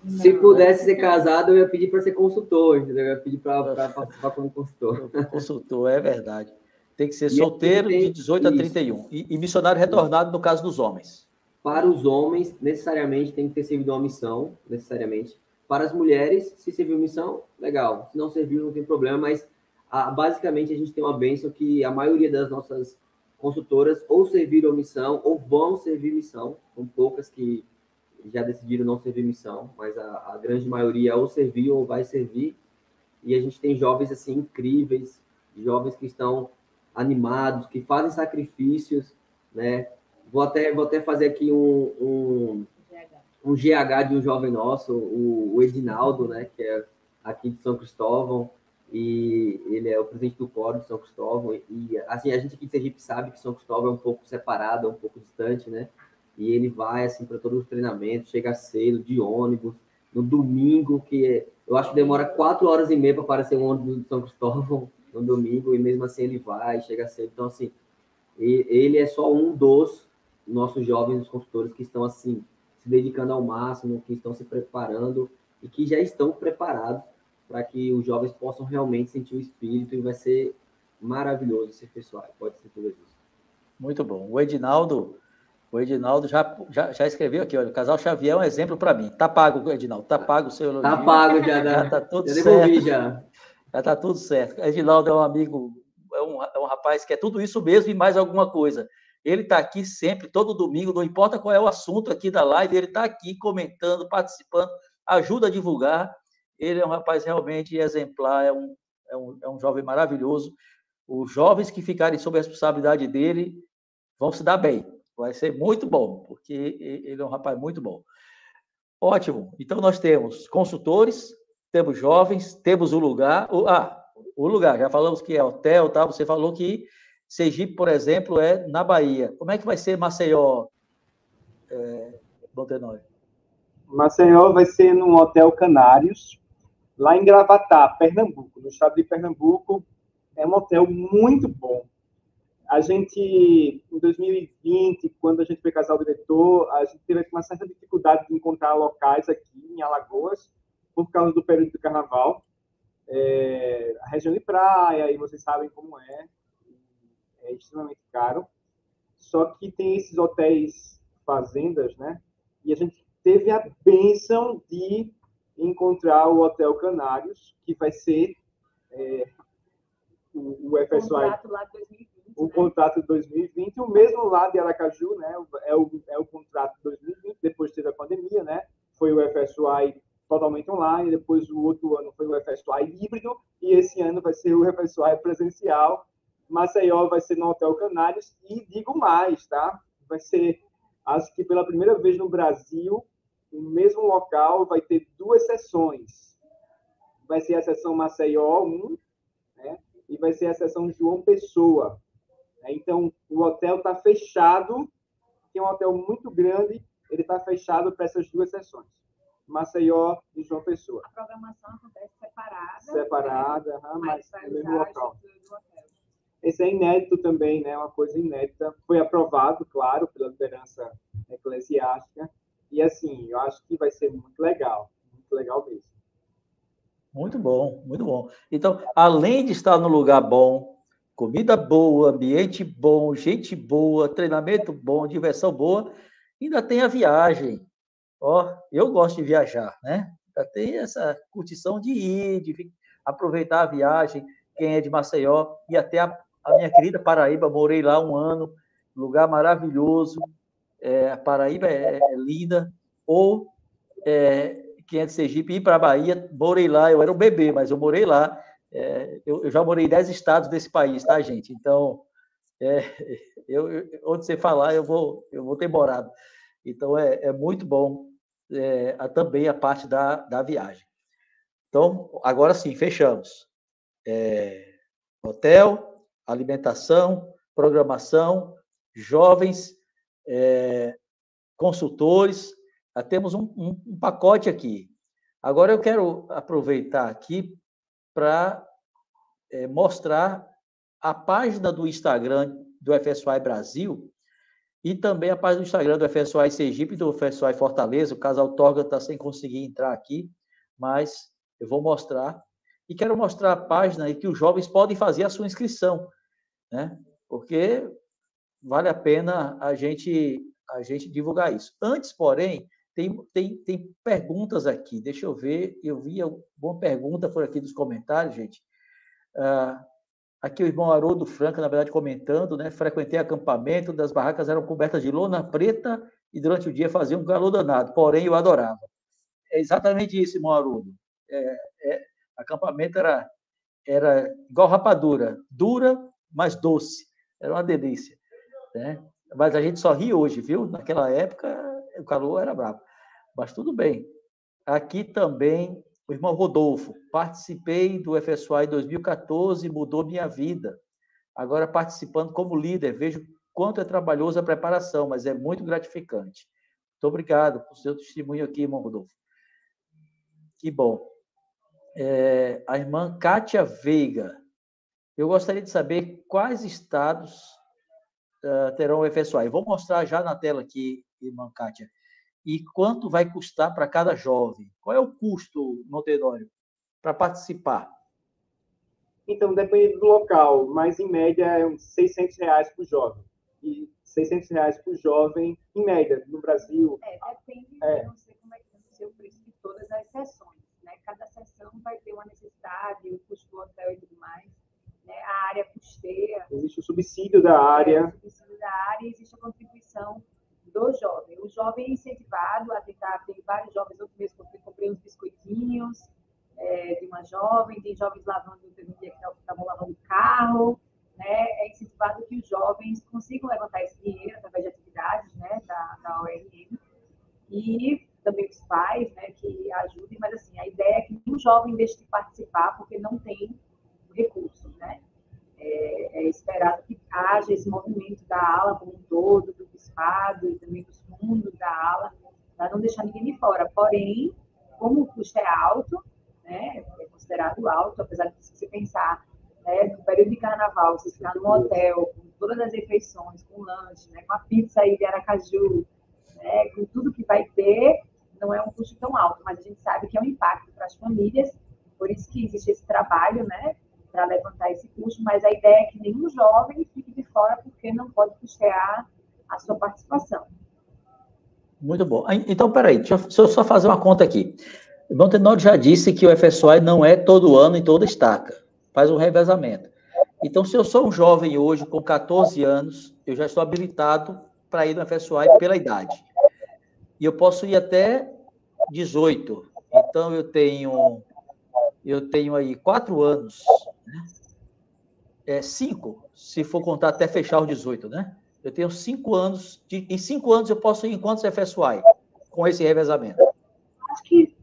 D: Se não, pudesse ser casado, eu ia pedir para ser consultor, entendeu? Eu ia pedir para participar como consultor.
A: Consultor, é verdade. Tem que ser e solteiro tem, de 18 isso. a 31. E, e missionário retornado no caso dos homens.
D: Para os homens, necessariamente tem que ter servido uma missão, necessariamente. Para as mulheres, se serviu missão, legal. Se não serviu, não tem problema, mas basicamente a gente tem uma bênção que a maioria das nossas consultoras ou serviram missão ou vão servir missão. São poucas que já decidiram não servir missão, mas a, a grande maioria ou serviu ou vai servir. E a gente tem jovens assim incríveis, jovens que estão animados, que fazem sacrifícios, né? Vou até, vou até fazer aqui um, um, um GH de um jovem nosso, o, o Edinaldo, né? Que é aqui de São Cristóvão, e ele é o presidente do Coro de São Cristóvão. E, assim, a gente aqui de Sergipe sabe que São Cristóvão é um pouco separado, é um pouco distante, né? E ele vai, assim, para todos os treinamentos, chega cedo, de ônibus, no domingo, que eu acho que demora quatro horas e meia para aparecer um ônibus de São Cristóvão, no domingo e mesmo assim ele vai, chega cedo. Então, assim, ele é só um dos nossos jovens consultores que estão, assim, se dedicando ao máximo, que estão se preparando e que já estão preparados para que os jovens possam realmente sentir o espírito e vai ser maravilhoso esse pessoal. Pode ser tudo isso.
A: Muito bom. O Edinaldo, o Edinaldo já, já, já escreveu aqui, olha, o casal Xavier é um exemplo para mim. Tá pago, Edinaldo, tá pago o seu
D: elogio. Tá pago já, né?
A: Já tá tudo já certo. já. Já está tudo certo. Edinaldo é um amigo, é um, é um rapaz que é tudo isso mesmo e mais alguma coisa. Ele está aqui sempre, todo domingo, não importa qual é o assunto aqui da live, ele está aqui comentando, participando, ajuda a divulgar. Ele é um rapaz realmente exemplar, é um, é um, é um jovem maravilhoso. Os jovens que ficarem sob a responsabilidade dele vão se dar bem. Vai ser muito bom, porque ele é um rapaz muito bom. Ótimo. Então, nós temos consultores, temos jovens, temos o lugar. O, ah, o lugar, já falamos que é hotel, tá? Você falou que Sergipe, por exemplo, é na Bahia. Como é que vai ser Maceió, é?
C: Maceió vai ser no Hotel Canários, lá em Gravatá, Pernambuco, no estado de Pernambuco. É um hotel muito bom. A gente, em 2020, quando a gente foi casar o diretor, a gente teve uma certa dificuldade de encontrar locais aqui em Alagoas, por causa do período do carnaval. É, a região de praia, e vocês sabem como é, é extremamente caro. Só que tem esses hotéis fazendas, né? E a gente teve a bênção de encontrar o Hotel Canários, que vai ser é, o, o FSY. O contrato lá de 2020. O né? contrato de 2020, o mesmo lá de Aracaju, né? É o, é o contrato de 2020, depois teve a pandemia, né? Foi o FSY totalmente online, depois o outro ano foi o FSY híbrido, e esse ano vai ser o FSY presencial. Maceió vai ser no Hotel Canários, e digo mais, tá? Vai ser, acho que pela primeira vez no Brasil, o mesmo local vai ter duas sessões. Vai ser a sessão Maceió 1, né? e vai ser a sessão João Pessoa. Então, o hotel está fechado, que é um hotel muito grande, ele está fechado para essas duas sessões. Maceió e João Pessoa.
B: A programação acontece separada.
C: Separada, né? mas no mesmo local. Esse é inédito também, né? Uma coisa inédita. Foi aprovado, claro, pela liderança eclesiástica. E assim, eu acho que vai ser muito legal, muito legal mesmo.
A: Muito bom, muito bom. Então, além de estar no lugar bom, comida boa, ambiente bom, gente boa, treinamento bom, diversão boa, ainda tem a viagem. Ó, eu gosto de viajar, né? Já tem essa curtição de ir, de aproveitar a viagem. Quem é de Maceió e até a, a minha querida Paraíba, morei lá um ano, lugar maravilhoso. É, Paraíba é, é linda. Ou é, quem é de Sergipe ir para a Bahia, morei lá. Eu era um bebê, mas eu morei lá. É, eu, eu, já morei em 10 estados desse país, tá, gente? Então, é, eu, onde você falar, eu vou, eu vou ter morado. Então, é, é muito bom é, a, também a parte da, da viagem. Então, agora sim, fechamos. É, hotel, alimentação, programação, jovens, é, consultores, temos um, um, um, pacote aqui. Agora eu quero aproveitar aqui para é, mostrar a página do Instagram do FSY Brasil, e também a página do Instagram do FSOI Sergipe e do FSOI Fortaleza. O casal Torga está sem conseguir entrar aqui, mas eu vou mostrar. E quero mostrar a página em que os jovens podem fazer a sua inscrição, né? Porque vale a pena a gente a gente divulgar isso. Antes, porém, tem, tem, tem perguntas aqui. Deixa eu ver. Eu vi uma pergunta por aqui dos comentários, gente. Uh, Aqui o irmão Haroldo Franca, na verdade, comentando, né? Frequentei acampamento, das barracas eram cobertas de lona preta e durante o dia fazia um calor danado, porém eu adorava. É exatamente isso, irmão Haroldo. É, é, acampamento era, era igual rapadura, dura, mas doce. Era uma delícia. Né? Mas a gente só ri hoje, viu? Naquela época o calor era bravo. Mas tudo bem. Aqui também o irmão Rodolfo, participei do FSY 2014, mudou minha vida. Agora, participando como líder, vejo quanto é trabalhoso a preparação, mas é muito gratificante. Muito obrigado por seu testemunho aqui, irmão Rodolfo. Que bom. É, a irmã Kátia Veiga. Eu gostaria de saber quais estados uh, terão o FSY. Vou mostrar já na tela aqui, irmã Kátia e quanto vai custar para cada jovem? Qual é o custo, Montedório, para participar?
C: Então, depende do local, mas em média é uns 600 reais por jovem. E 600 reais por jovem, em média, no Brasil.
B: É, depende, é. não sei como é que vai ser o preço de todas as sessões. Né? Cada sessão vai ter uma necessidade, o custo do hotel e tudo mais. Né? A área custeia.
C: Existe o subsídio da área. É, o
B: subsídio da área e existe a contribuição do jovem. O jovem é incentivado a tentar, tem vários jovens, outro mês eu comprei uns biscoitinhos é, de uma jovem, tem jovens lavando, teve um dia que estavam lavando carro, né? É incentivado que os jovens consigam levantar esse dinheiro através de atividades, né, da, da ORM, e também os pais, né, que ajudem, mas assim, a ideia é que nenhum jovem deixe de participar porque não tem recursos, né? É, é esperado que haja esse movimento da ala como um todo, do bispado e também dos fundos da ala, para não deixar ninguém de fora. Porém, como o custo é alto, né, é considerado alto, apesar de você pensar né, no período de carnaval, você ficar no hotel, com todas as refeições, com lanche, né, com a pizza aí de Aracaju, né, com tudo que vai ter, não é um custo tão alto, mas a gente sabe que é um impacto para as famílias, por isso que existe esse trabalho, né, para levantar esse custo, mas a ideia é que nenhum jovem fique de fora porque não pode custear a sua participação.
A: Muito bom. Então, peraí, deixa eu só fazer uma conta aqui. Tenório já disse que o FSY não é todo ano em toda estaca, faz um revezamento. Então, se eu sou um jovem hoje com 14 anos, eu já estou habilitado para ir no FSY pela idade. E eu posso ir até 18. Então, eu tenho eu tenho aí quatro anos, né? é, cinco, se for contar até fechar os 18, né? Eu tenho cinco anos, de, em cinco anos eu posso ir em quantos FSY com esse revezamento?
B: Acho que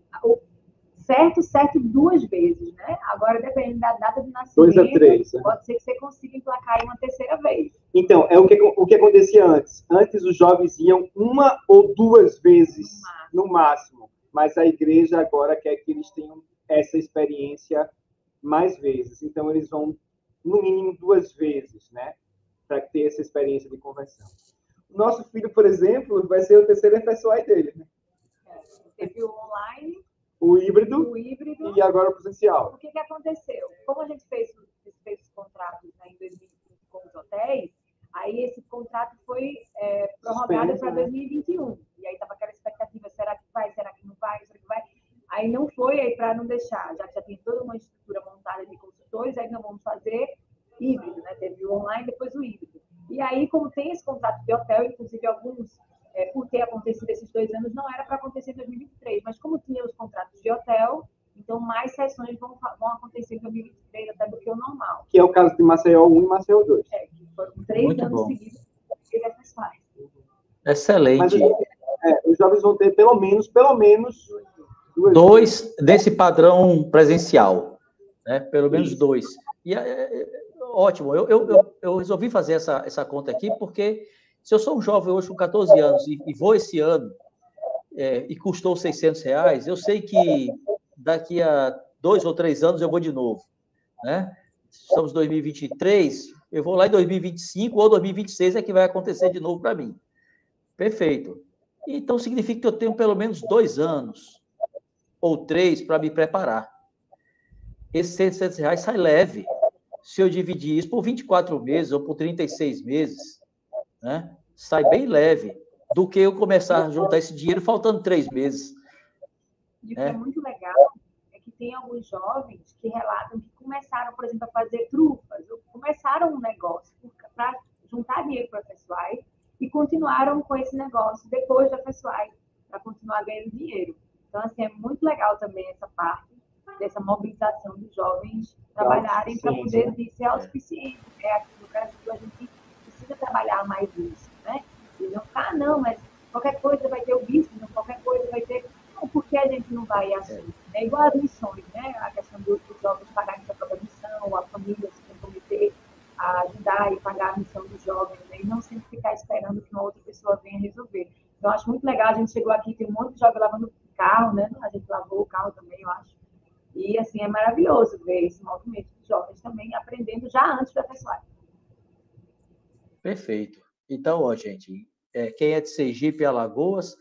B: certo, certo duas vezes, né? Agora, dependendo da data de nascimento,
C: Dois a três, né?
B: pode ser que você consiga emplacar aí uma terceira vez.
C: Então, é o que, o que acontecia antes. Antes os jovens iam uma ou duas vezes no máximo, mas a igreja agora quer que eles tenham essa experiência mais vezes. Então, eles vão, no mínimo, duas vezes, né? Para ter essa experiência de conversão. Nosso filho, por exemplo, vai ser o terceiro FSY dele, né?
B: É, teve o online,
C: o híbrido,
B: o híbrido
C: e agora o presencial.
B: O que, que aconteceu? Como a gente fez, fez os contratos né, em 2020 com os hotéis, aí esse contrato foi é, prorrogado para 2021. Né? E aí estava aquela expectativa, será que vai, será que não vai, será que vai? Aí não foi, aí para não deixar, já que já tem toda uma estrutura montada de consultores, aí não vamos fazer híbrido, né? Teve o online, depois o híbrido. E aí, como tem esse contrato de hotel, inclusive alguns, é, por ter acontecido esses dois anos, não era para acontecer em 2023, mas como tinha os contratos de hotel, então mais sessões vão, vão acontecer em 2023 até do que o normal.
C: Que é o caso de Maceió 1 e Maceió 2.
B: É, que foram três Muito anos bom. seguidos
A: Excelente. Mas,
C: é, os jovens vão ter pelo menos, pelo menos
A: dois desse padrão presencial, né? Pelo menos dois. E é, é, é, ótimo. Eu, eu, eu, eu, resolvi fazer essa, essa conta aqui porque se eu sou um jovem hoje com 14 anos e, e vou esse ano é, e custou 600 reais, eu sei que daqui a dois ou três anos eu vou de novo, né? Estamos em 2023, eu vou lá em 2025 ou 2026 é que vai acontecer de novo para mim. Perfeito. Então significa que eu tenho pelo menos dois anos ou três para me preparar. Esses 600 reais sai leve. Se eu dividir isso por 24 meses ou por 36 meses, né, sai bem leve do que eu começar a juntar esse dinheiro faltando três meses.
B: E o que é. muito legal é que tem alguns jovens que relatam que começaram, por exemplo, a fazer trufas, ou começaram um negócio para juntar dinheiro para a FESUAI e continuaram com esse negócio depois da FESUAI, para continuar ganhando dinheiro. Então, assim, é muito legal também essa parte dessa mobilização dos jovens trabalharem para poder ser. Né? Aqui no Brasil, a gente precisa trabalhar mais isso, né? E não ficar, ah, não, mas qualquer coisa vai ter o business, qualquer coisa vai ter... Não, por que a gente não vai assim? É igual as missões, né? A questão dos, jovens pagarem sua própria missão, a família se comprometer a ajudar e pagar a missão dos jovens, né? e não sempre ficar esperando que uma outra pessoa venha resolver. Então, acho muito legal, a gente chegou aqui, tem um monte de jovens lavando carro, né? A gente lavou o carro também, eu acho. E, assim, é maravilhoso ver esse movimento de jovens também aprendendo já antes da pessoa.
A: Perfeito. Então, ó, gente, é, quem é de Sergipe e Alagoas,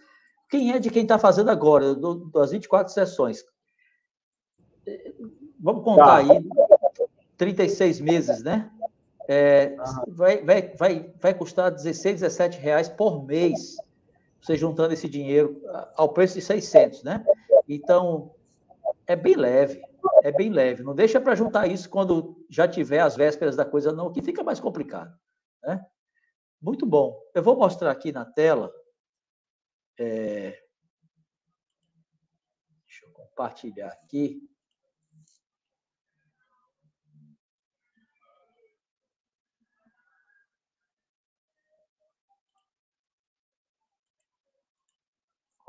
A: quem é de quem está fazendo agora, do, das 24 sessões? Vamos contar tá. aí, 36 meses, né? É, vai, vai, vai, vai custar 16, 17 reais por mês você juntando esse dinheiro ao preço de 600, né? Então, é bem leve, é bem leve. Não deixa para juntar isso quando já tiver as vésperas da coisa, não, que fica mais complicado, né? Muito bom. Eu vou mostrar aqui na tela. É... Deixa eu compartilhar aqui.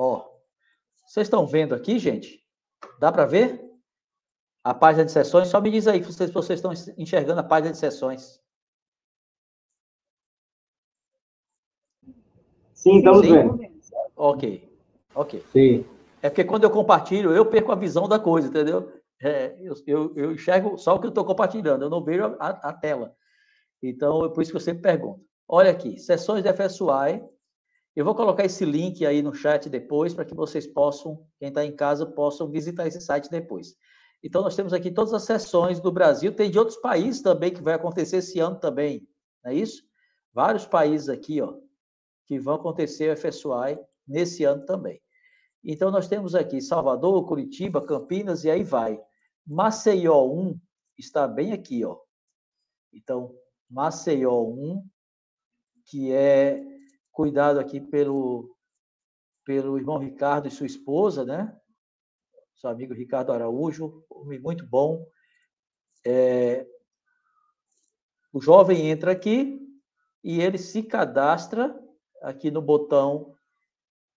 A: Ó, vocês estão vendo aqui, gente? Dá para ver? A página de sessões? Só me diz aí se vocês, vocês estão enxergando a página de sessões.
C: Sim, estamos Sim. vendo.
A: Ok, ok.
C: Sim.
A: É porque quando eu compartilho, eu perco a visão da coisa, entendeu? É, eu, eu, eu, enxergo só o que eu estou compartilhando, eu não vejo a, a, tela. Então, é por isso que eu sempre pergunto. Olha aqui, sessões de FSUI, eu vou colocar esse link aí no chat depois para que vocês possam, quem está em casa, possam visitar esse site depois. Então, nós temos aqui todas as sessões do Brasil, tem de outros países também que vai acontecer esse ano também, não é isso? Vários países aqui, ó, que vão acontecer o FSUI nesse ano também. Então, nós temos aqui Salvador, Curitiba, Campinas e aí vai. Maceió 1 está bem aqui, ó. Então, Maceió 1, que é cuidado aqui pelo, pelo irmão Ricardo e sua esposa, né? Seu amigo Ricardo Araújo, homem muito bom. É, o jovem entra aqui e ele se cadastra aqui no botão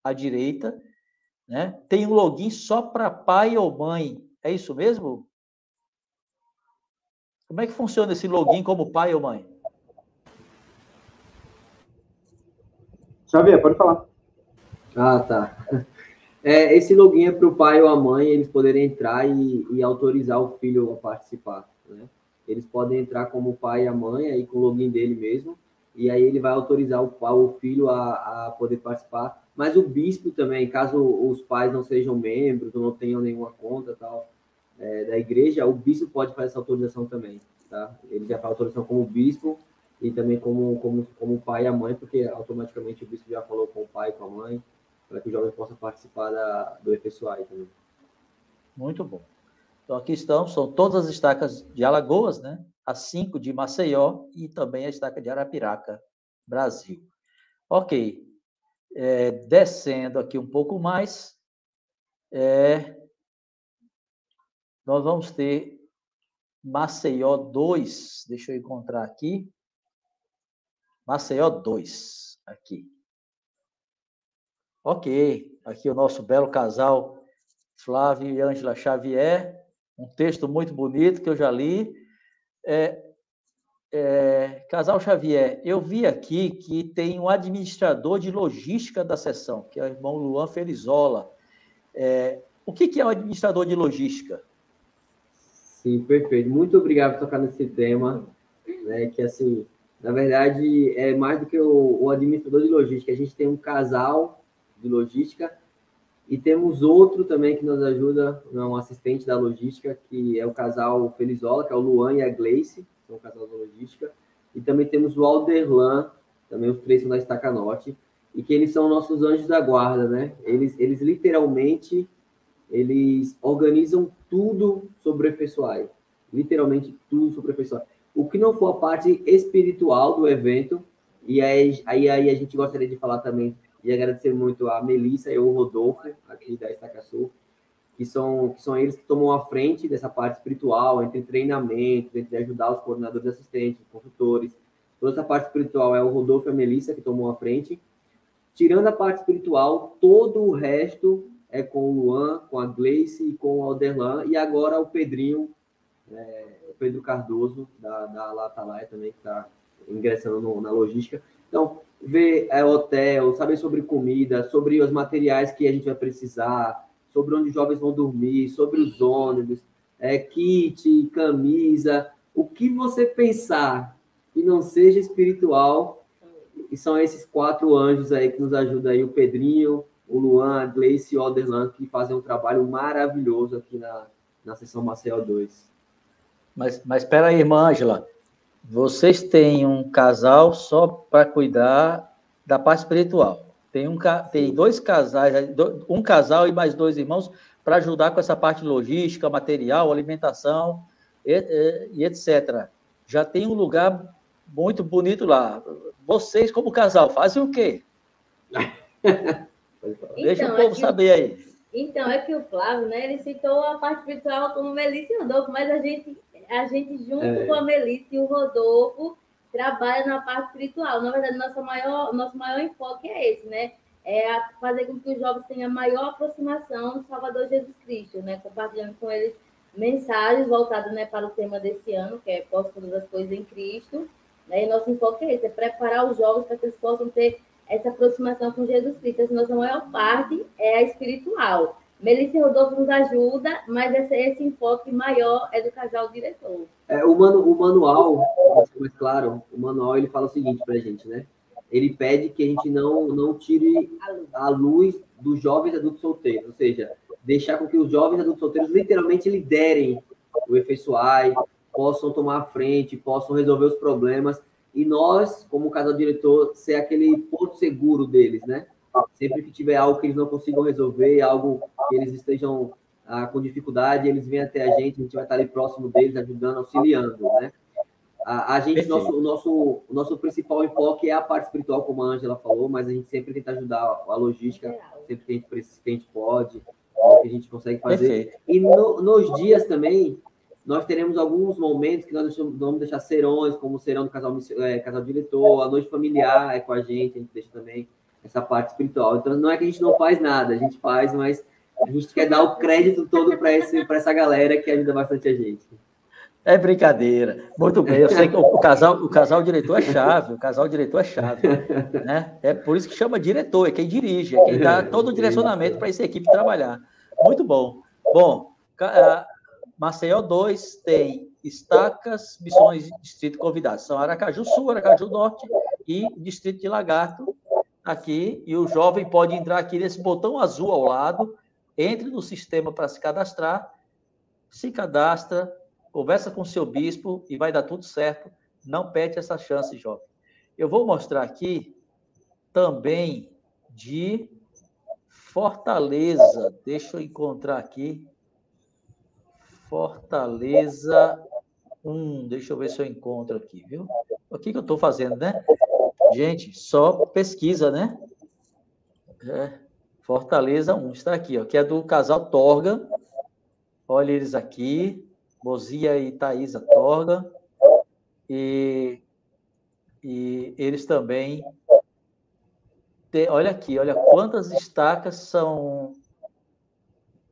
A: à direita né? Tem um login só para pai ou mãe. É isso mesmo? Como é que funciona esse login como pai ou mãe?
C: Xavier, pode falar.
D: Ah, tá. É, esse login é para o pai ou a mãe eles poderem entrar e, e autorizar o filho a participar. Né? Eles podem entrar como pai e a mãe, aí com o login dele mesmo, e aí ele vai autorizar o, o filho a, a poder participar mas o bispo também, caso os pais não sejam membros ou não tenham nenhuma conta tal é, da igreja, o bispo pode fazer essa autorização também, tá? Ele já faz autorização como bispo e também como, como, como pai e a mãe, porque automaticamente o bispo já falou com o pai e com a mãe, para que o jovem possa participar da, do EPSOAI também.
A: Muito bom. Então aqui estão, são todas as estacas de Alagoas, né? As cinco de Maceió e também a estaca de Arapiraca, Brasil. Ok é, descendo aqui um pouco mais, é, nós vamos ter Maceió 2, deixa eu encontrar aqui, Maceió 2, aqui. Ok, aqui o nosso belo casal Flávio e Ângela Xavier, um texto muito bonito que eu já li. É, é, Casal Xavier, eu vi aqui que tem um administrador de logística da sessão, que é o irmão Luan Felizola. É, o que, que é o administrador de logística?
D: Sim, perfeito. Muito obrigado por tocar nesse tema, né, que assim, na verdade, é mais do que o, o administrador de logística. A gente tem um casal de logística e temos outro também que nos ajuda, um assistente da logística, que é o casal Felizola, que é o Luan e a Gleice são casal de logística, e também temos o Alderlan, também os três são da Estaca Norte, e que eles são nossos anjos da guarda, né? Eles, eles literalmente, eles organizam tudo sobre o FSUI, literalmente tudo sobre o FSUI. O que não for a parte espiritual do evento, e aí, aí, aí a gente gostaria de falar também, e agradecer muito a Melissa e o Rodolfo, aqui da Estaca Sul, que são, que são eles que tomam a frente dessa parte espiritual, entre treinamento, entre ajudar os coordenadores assistentes, os consultores. Toda essa parte espiritual é o Rodolfo e a Melissa que tomam a frente. Tirando a parte espiritual, todo o resto é com o Luan, com a Gleice e com o Alderlan, e agora o Pedrinho, é, o Pedro Cardoso, da, da Latalaia também, que está ingressando no, na logística. Então, ver é, hotel, saber sobre comida, sobre os materiais que a gente vai precisar, sobre onde os jovens vão dormir, sobre os ônibus, é, kit, camisa, o que você pensar que não seja espiritual, e são esses quatro anjos aí que nos ajudam aí, o Pedrinho, o Luan, a Gleice e o Alderlan, que fazem um trabalho maravilhoso aqui na, na sessão Maceió 2.
A: Mas, mas espera aí, irmã Ângela, vocês têm um casal só para cuidar da parte espiritual. Tem, um, tem dois casais, um casal e mais dois irmãos para ajudar com essa parte logística, material, alimentação e, e, etc. Já tem um lugar muito bonito lá. Vocês, como casal, fazem o quê? Deixa então, o povo é saber aí.
E: Então, é que o Flávio, né, ele citou a parte espiritual como Melissa e Rodolfo, mas a gente, a gente junto é. com a Melissa e o Rodolfo, trabalha na parte espiritual. Na verdade, nosso maior, nosso maior enfoque é esse, né? É fazer com que os jovens tenham maior aproximação do Salvador Jesus Cristo, né? Compartilhando com eles mensagens voltadas né, para o tema desse ano, que é Posso todas as coisas em Cristo. Né? E nosso enfoque é esse, é preparar os jovens para que eles possam ter essa aproximação com Jesus Cristo. Essa nossa maior parte é a espiritual. Melissa Rodolfo nos ajuda, mas esse, esse enfoque maior é do casal diretor.
D: É, o, manu, o manual, mais claro, o manual ele fala o seguinte para a gente, né? Ele pede que a gente não, não tire a luz dos jovens adultos solteiros, ou seja, deixar com que os jovens adultos solteiros literalmente liderem o EFSUAI, possam tomar a frente, possam resolver os problemas, e nós, como casal diretor, ser aquele porto seguro deles, né? Sempre que tiver algo que eles não consigam resolver, algo que eles estejam ah, com dificuldade, eles vêm até a gente, a gente vai estar ali próximo deles, ajudando, auxiliando, né? A, a gente, nosso, o nosso, nosso principal enfoque é a parte espiritual, como a Angela falou, mas a gente sempre tenta ajudar a logística, sempre que a gente, precisa, que a gente pode, que a gente consegue fazer. Perfeito. E no, nos dias também, nós teremos alguns momentos que nós vamos deixar serões, como o serão do casal, é, casal diretor, a noite familiar é com a gente, a gente deixa também essa parte espiritual. Então, não é que a gente não faz nada, a gente faz, mas a gente quer dar o crédito todo para essa galera que ajuda bastante a gente.
A: É brincadeira. Muito bem. Eu sei que o, casal, o casal diretor é chave. O casal diretor é chave. Né? É por isso que chama diretor, é quem dirige, é quem dá todo o direcionamento para essa equipe trabalhar. Muito bom. Bom, Maceió 2 tem estacas, missões distrito convidados. São Aracaju Sul, Aracaju Norte e Distrito de Lagarto aqui. E o jovem pode entrar aqui nesse botão azul ao lado, entre no sistema para se cadastrar, se cadastra, conversa com o seu bispo e vai dar tudo certo. Não perde essa chance, jovem. Eu vou mostrar aqui também de Fortaleza. Deixa eu encontrar aqui. Fortaleza 1. Deixa eu ver se eu encontro aqui, viu? O que, que eu estou fazendo, né? Gente, só pesquisa, né? É, Fortaleza 1. Está aqui, ó, que é do casal Torga. Olha eles aqui. Bozia e Thaisa Torga. E, e eles também. Olha aqui, olha quantas estacas são.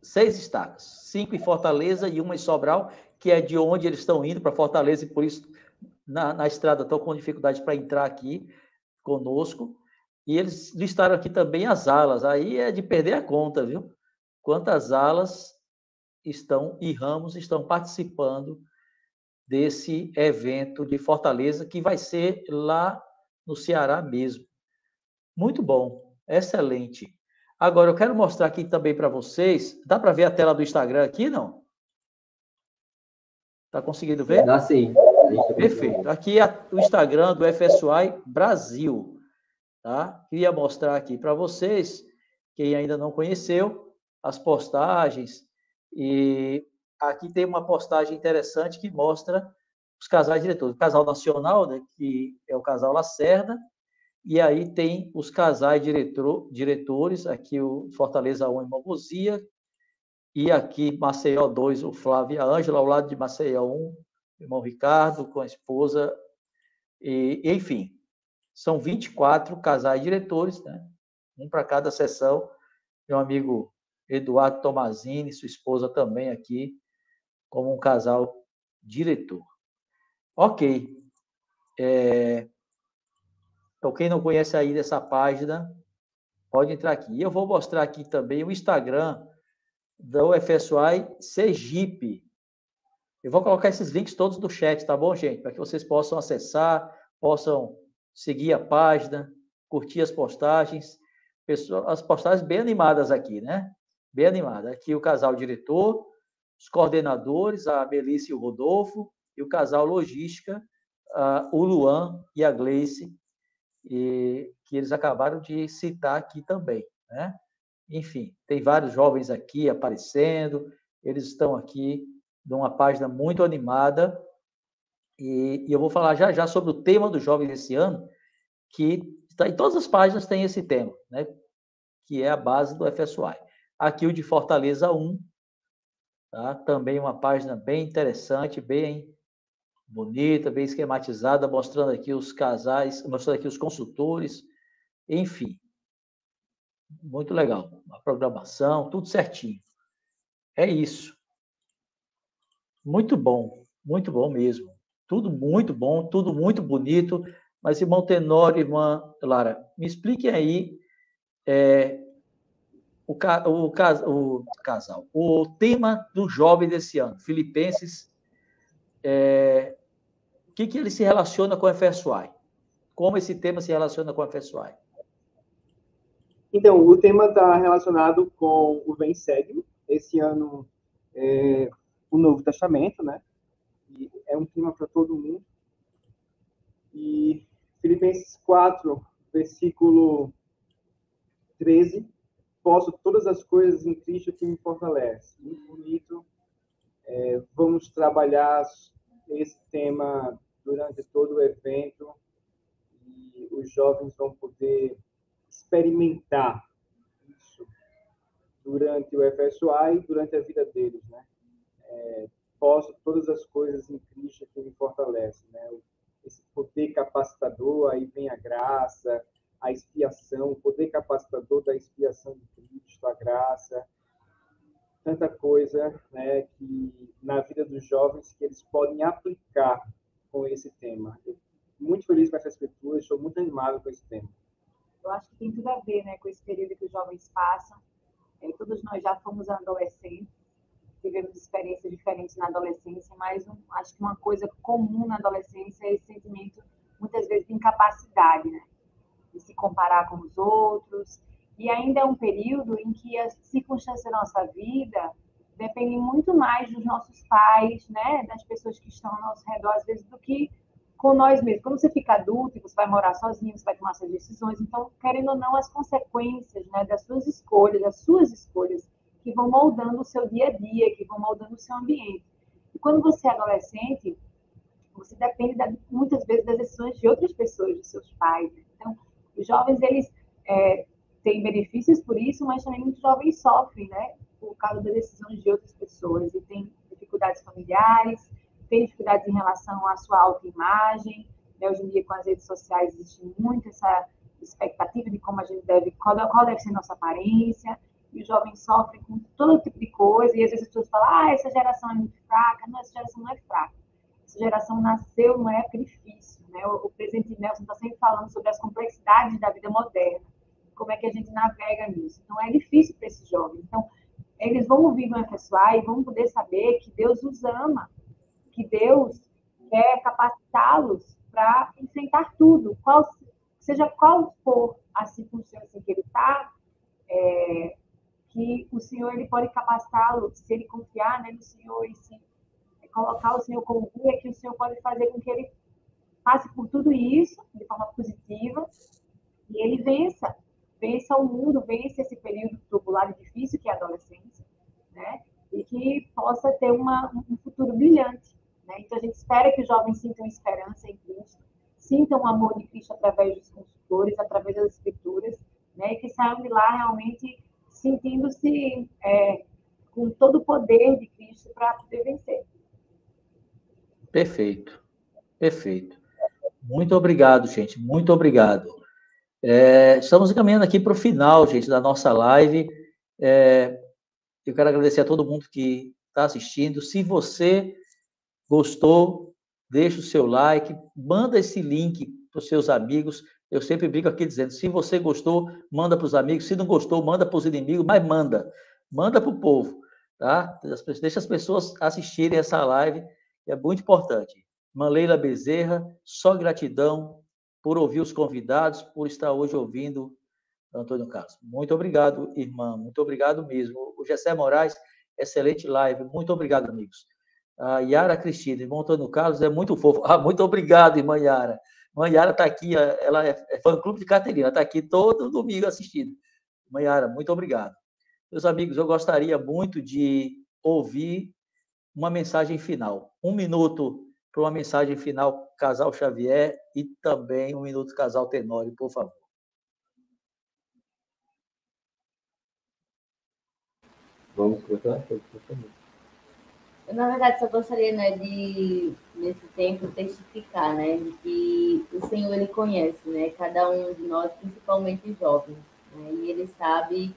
A: Seis estacas. Cinco em Fortaleza e uma em Sobral, que é de onde eles estão indo para Fortaleza, e por isso na, na estrada estão com dificuldade para entrar aqui conosco. E eles listaram aqui também as alas. Aí é de perder a conta, viu? Quantas alas estão e ramos estão participando desse evento de Fortaleza, que vai ser lá no Ceará mesmo. Muito bom, excelente. Agora, eu quero mostrar aqui também para vocês. Dá para ver a tela do Instagram aqui, não? Está conseguindo ver?
D: Dá sim.
A: Perfeito. Aqui é o Instagram do FSY Brasil. Tá? Queria mostrar aqui para vocês, quem ainda não conheceu, as postagens, e aqui tem uma postagem interessante que mostra os casais diretores. O casal nacional, né, que é o casal Lacerda, e aí tem os casais diretor, diretores, aqui o Fortaleza 1 Irmão Bozia, e aqui Maceió 2, o Flávio e a Ângela, ao lado de Maceió 1, o irmão Ricardo, com a esposa, e, enfim, são 24 casais diretores, né? um para cada sessão. Meu amigo Eduardo Tomazini, sua esposa também aqui, como um casal diretor. Ok. É... Então, quem não conhece aí dessa página, pode entrar aqui. E eu vou mostrar aqui também o Instagram da UFSY Sergipe. Eu vou colocar esses links todos no chat, tá bom, gente? Para que vocês possam acessar, possam seguir a página, curtir as postagens. As postagens bem animadas aqui, né? bem animada. Aqui o casal diretor, os coordenadores, a Melissa e o Rodolfo, e o casal logística, o Luan e a Gleice, que eles acabaram de citar aqui também. Né? Enfim, tem vários jovens aqui aparecendo, eles estão aqui numa página muito animada, e, e eu vou falar já já sobre o tema dos jovens esse ano, que está em todas as páginas tem esse tema, né? que é a base do FSY. Aqui o de Fortaleza 1, tá? também uma página bem interessante, bem bonita, bem esquematizada, mostrando aqui os casais, mostrando aqui os consultores, enfim. Muito legal. A programação, tudo certinho. É isso. Muito bom, muito bom mesmo. Tudo muito bom, tudo muito bonito. Mas, irmão Tenório, irmã Lara, me expliquem aí é, o, o, o, casal, o tema do jovem desse ano, Filipenses, é, o que, que ele se relaciona com a FSY? Como esse tema se relaciona com a FSY?
C: Então, o tema está relacionado com o Vem Segue, esse ano é, o Novo Testamento, né? E é um tema para todo mundo. E Filipenses 4, versículo 13, posso todas as coisas em Cristo que me fortalece. Muito bonito. É, vamos trabalhar esse tema durante todo o evento e os jovens vão poder experimentar isso durante o FSUA e durante a vida deles, né? É, todas as coisas em Cristo que me fortalece, né? Esse poder capacitador, aí vem a graça, a expiação, o poder capacitador da expiação de Cristo, a graça, tanta coisa, né, que na vida dos jovens que eles podem aplicar com esse tema. Eu, muito feliz com essa escritura, estou muito animado com esse tema.
B: Eu acho que tem tudo a ver, né, com esse período que os jovens passam. É, todos nós já fomos adolescentes, tivemos experiências diferentes na adolescência, mas um, acho que uma coisa comum na adolescência é esse sentimento, muitas vezes, de incapacidade, né? De se comparar com os outros. E ainda é um período em que as circunstâncias da nossa vida dependem muito mais dos nossos pais, né? Das pessoas que estão ao nosso redor, às vezes, do que com nós mesmos. Quando você fica adulto você vai morar sozinho, você vai tomar suas decisões. Então, querendo ou não, as consequências né, das suas escolhas, das suas escolhas, que vão moldando o seu dia a dia, que vão moldando o seu ambiente. E quando você é adolescente, você depende da, muitas vezes das decisões de outras pessoas, de seus pais. Né? Então, os jovens, eles é, têm benefícios por isso, mas também muitos jovens sofrem, né? Por causa das decisões de outras pessoas. E tem dificuldades familiares, tem dificuldades em relação à sua autoimagem. Né? Hoje em dia, com as redes sociais, existe muito essa expectativa de como a gente deve, qual deve ser nossa aparência e os jovens sofrem com todo tipo de coisa, e às vezes as pessoas falam, ah, essa geração é muito fraca. Não, essa geração não é fraca. Essa geração nasceu numa época difícil. Né? O, o presidente Nelson está sempre falando sobre as complexidades da vida moderna, como é que a gente navega nisso. Então, é difícil para esses jovens. Então, eles vão ouvir no FSUA e vão poder saber que Deus os ama, que Deus quer capacitá-los para enfrentar tudo, qual, seja qual for a circunstância em que ele está, é, que o Senhor ele pode capacitá-lo, se ele confiar né, no Senhor e se colocar o Senhor como guia, que o Senhor pode fazer com que ele passe por tudo isso de forma positiva e ele vença, vença o mundo, vença esse período tubular e difícil que é a adolescência, né? E que possa ter uma, um futuro brilhante, né? Então a gente espera que os jovens sintam esperança em Cristo, sintam o amor de Cristo através dos consultores, através das escrituras, né? E que saiam de lá realmente sentindo-se é, com todo o poder de Cristo para poder vencer.
A: Perfeito, perfeito. Muito obrigado, gente, muito obrigado. É, estamos caminhando aqui para o final, gente, da nossa live. É, eu quero agradecer a todo mundo que está assistindo. Se você gostou, deixa o seu like, manda esse link para os seus amigos. Eu sempre brinco aqui dizendo: se você gostou, manda para os amigos, se não gostou, manda para os inimigos, mas manda, manda para o povo, tá? Deixa as pessoas assistirem essa live, é muito importante. Manleila Bezerra, só gratidão por ouvir os convidados, por estar hoje ouvindo Antônio Carlos. Muito obrigado, irmã, muito obrigado mesmo. O Gessé Moraes, excelente live, muito obrigado, amigos. A Yara Cristina, irmão Antônio Carlos, é muito fofo. Ah, muito obrigado, irmã Yara. Manhara está aqui, ela é, é fã-clube de Caterina, está aqui todo domingo assistindo. Manhara, muito obrigado. Meus amigos, eu gostaria muito de ouvir uma mensagem final. Um minuto para uma mensagem final, Casal Xavier, e também um minuto, Casal Tenório, por favor.
D: Vamos cortar?
E: Na verdade, só gostaria né, de, nesse tempo, testificar né, de que o Senhor ele conhece né, cada um de nós, principalmente jovens. Né, e ele sabe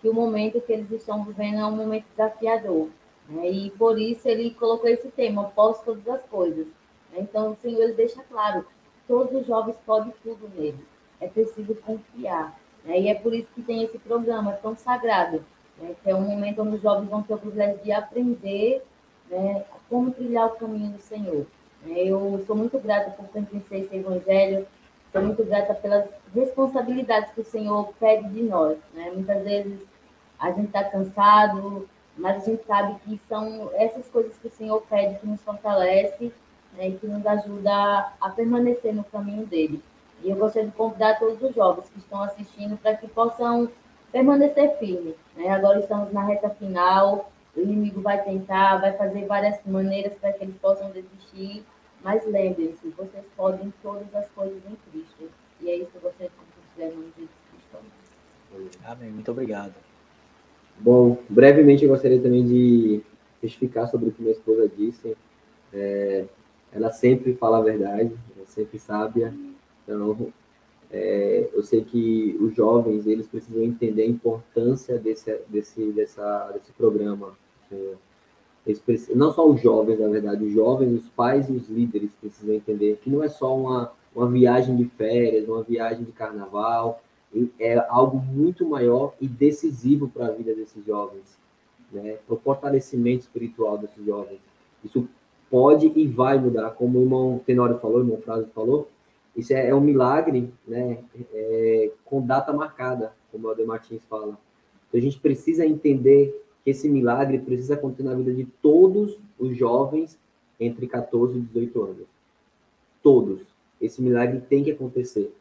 E: que o momento que eles estão vivendo é um momento desafiador. Né, e por isso ele colocou esse tema, posso todas as coisas. Né, então, o Senhor ele deixa claro, todos os jovens podem tudo nele. É preciso confiar. Né, e é por isso que tem esse programa tão sagrado, né, que é um momento onde os jovens vão ter o privilégio de aprender né, como trilhar o caminho do Senhor. Né? Eu sou muito grata por pertencer esse evangelho, sou muito grata pelas responsabilidades que o Senhor pede de nós. Né? Muitas vezes a gente está cansado, mas a gente sabe que são essas coisas que o Senhor pede que nos fortalece né, e que nos ajuda a permanecer no caminho dele. E eu gostaria de convidar todos os jovens que estão assistindo para que possam permanecer firme. Né? Agora estamos na reta final, o inimigo vai tentar, vai fazer várias maneiras para que eles possam desistir, mas lembrem-se, vocês podem todas as coisas em Cristo. E é isso que eu gostaria que vocês de Cristo.
A: Amém. Muito obrigado.
D: Bom, brevemente eu gostaria também de testificar sobre o que minha esposa disse. É, ela sempre fala a verdade, é sempre sábia. Então, é, eu sei que os jovens eles precisam entender a importância desse, desse, dessa, desse programa. Precisam, não só os jovens, na verdade, os jovens, os pais e os líderes precisam entender que não é só uma, uma viagem de férias, uma viagem de carnaval, é algo muito maior e decisivo para a vida desses jovens, né? para o fortalecimento espiritual desses jovens. Isso pode e vai mudar, como o irmão Tenório falou, o irmão Frase falou, isso é, é um milagre né? É, com data marcada, como o Alder Martins fala. Então a gente precisa entender esse milagre precisa acontecer na vida de todos os jovens entre 14 e 18 anos. Todos. Esse milagre tem que acontecer.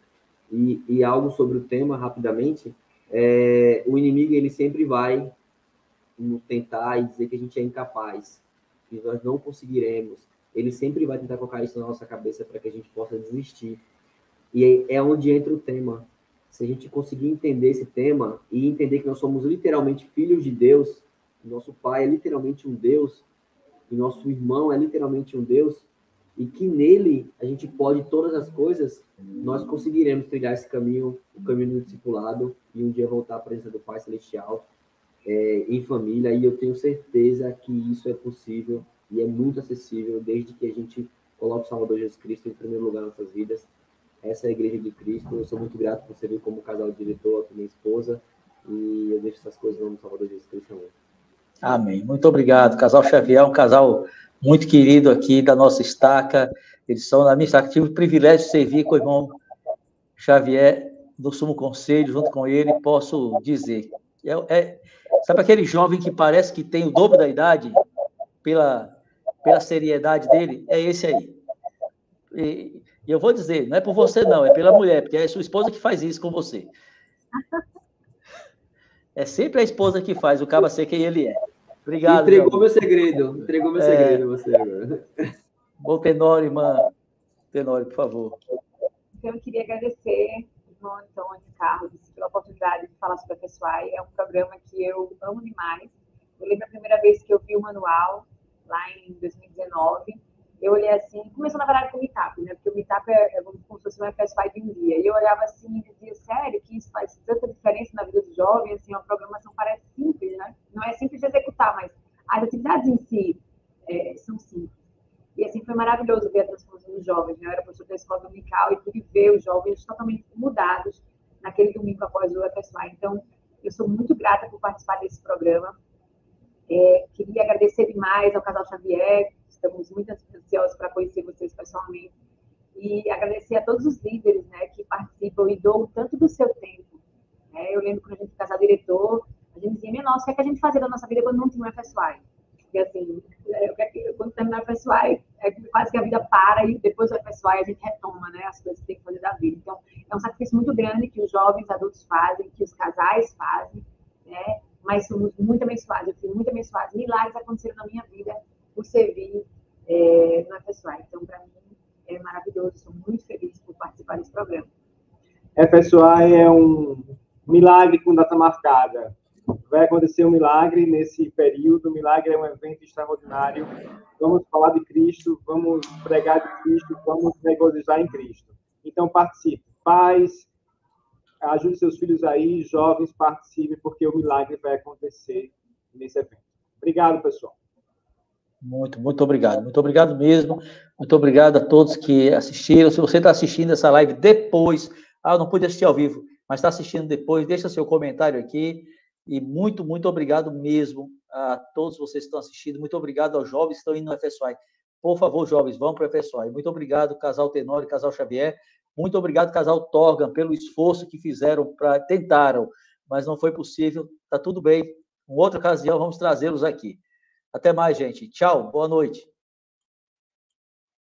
D: E, e algo sobre o tema, rapidamente, é, o inimigo ele sempre vai tentar e dizer que a gente é incapaz, que nós não conseguiremos. Ele sempre vai tentar colocar isso na nossa cabeça para que a gente possa desistir. E é onde entra o tema. Se a gente conseguir entender esse tema e entender que nós somos literalmente filhos de Deus, nosso pai é literalmente um Deus, e nosso irmão é literalmente um Deus, e que nele a gente pode todas as coisas, nós conseguiremos trilhar esse caminho, o caminho do discipulado, e um dia voltar à presença do Pai Celestial é, em família. E eu tenho certeza que isso é possível e é muito acessível, desde que a gente coloque o Salvador Jesus Cristo em primeiro lugar nas nossas vidas. Essa é a Igreja de Cristo. Eu sou muito grato por servir como casal diretor, com minha esposa, e eu deixo essas coisas no Salvador Jesus Cristo. Amém.
A: Amém. Muito obrigado. Casal Xavier, um casal muito querido aqui da nossa estaca. Eles são da minha estaca. Tive o privilégio de servir com o irmão Xavier do Sumo Conselho, junto com ele, posso dizer. É, é, sabe aquele jovem que parece que tem o dobro da idade, pela, pela seriedade dele? É esse aí. E, e eu vou dizer, não é por você, não, é pela mulher, porque é sua esposa que faz isso com você. É sempre a esposa que faz, o caba ser quem ele é. Obrigado.
D: Entregou meu, meu segredo. Entregou meu é... segredo você agora.
A: Bom, Tenório, irmã. Tenório, por favor.
B: Então, eu queria agradecer, irmão Antônio Carlos, pela oportunidade de falar sobre a Pessoai. É um programa que eu amo demais. Eu lembro a primeira vez que eu vi o manual, lá em 2019 eu olhei assim, começou na verdade com o Meetup, né? Porque o Meetup é, é como se fosse uma FSY de um dia. E eu olhava assim e sério, que isso faz tanta diferença na vida do jovem, assim, uma programação parece simples, né? Não é simples de executar, mas as atividades em si é, são simples. E assim, foi maravilhoso ver a transformação dos jovens, né? Eu era professor da escola dominical e pude ver os jovens totalmente mudados naquele domingo após o FSY. Então, eu sou muito grata por participar desse programa. É, queria agradecer demais ao casal Xavier, estamos muito ansiosos para conhecer vocês pessoalmente. E agradecer a todos os líderes né, que participam e doam tanto do seu tempo. Né? Eu lembro quando a gente casar diretor, a gente dizia, minha nossa, o que, é que a gente fazia da nossa vida quando não tinha um FSY? Porque assim, é, quando terminar o FSY, é quase que a vida para e depois do FSY a gente retoma né, as coisas que tem que fazer da vida. Então, é um sacrifício muito grande que os jovens adultos fazem, que os casais fazem, né? mas somos muito abençoados. Eu fui muito abençoada. Milagres aconteceram na minha vida por servir é, na FSY. Então, para mim, é maravilhoso. Sou muito feliz por participar desse programa.
C: FSY é um milagre com data marcada. Vai acontecer um milagre nesse período. O milagre é um evento extraordinário. Vamos falar de Cristo, vamos pregar de Cristo, vamos regozijar em Cristo. Então, participe. Pais, ajude seus filhos aí, jovens, participem, porque o milagre vai acontecer nesse evento. Obrigado, pessoal.
A: Muito, muito obrigado. Muito obrigado mesmo. Muito obrigado a todos que assistiram. Se você está assistindo essa live depois, ah, não pude assistir ao vivo, mas está assistindo depois, deixa seu comentário aqui. E muito, muito obrigado mesmo a todos vocês que estão assistindo. Muito obrigado aos jovens que estão indo no FSY. Por favor, jovens, vão para o FSY. Muito obrigado, casal Tenório, casal Xavier. Muito obrigado, casal Torgan, pelo esforço que fizeram para tentaram, mas não foi possível. Está tudo bem. Em outra ocasião, vamos trazê-los aqui. Até mais, gente. Tchau. Boa noite.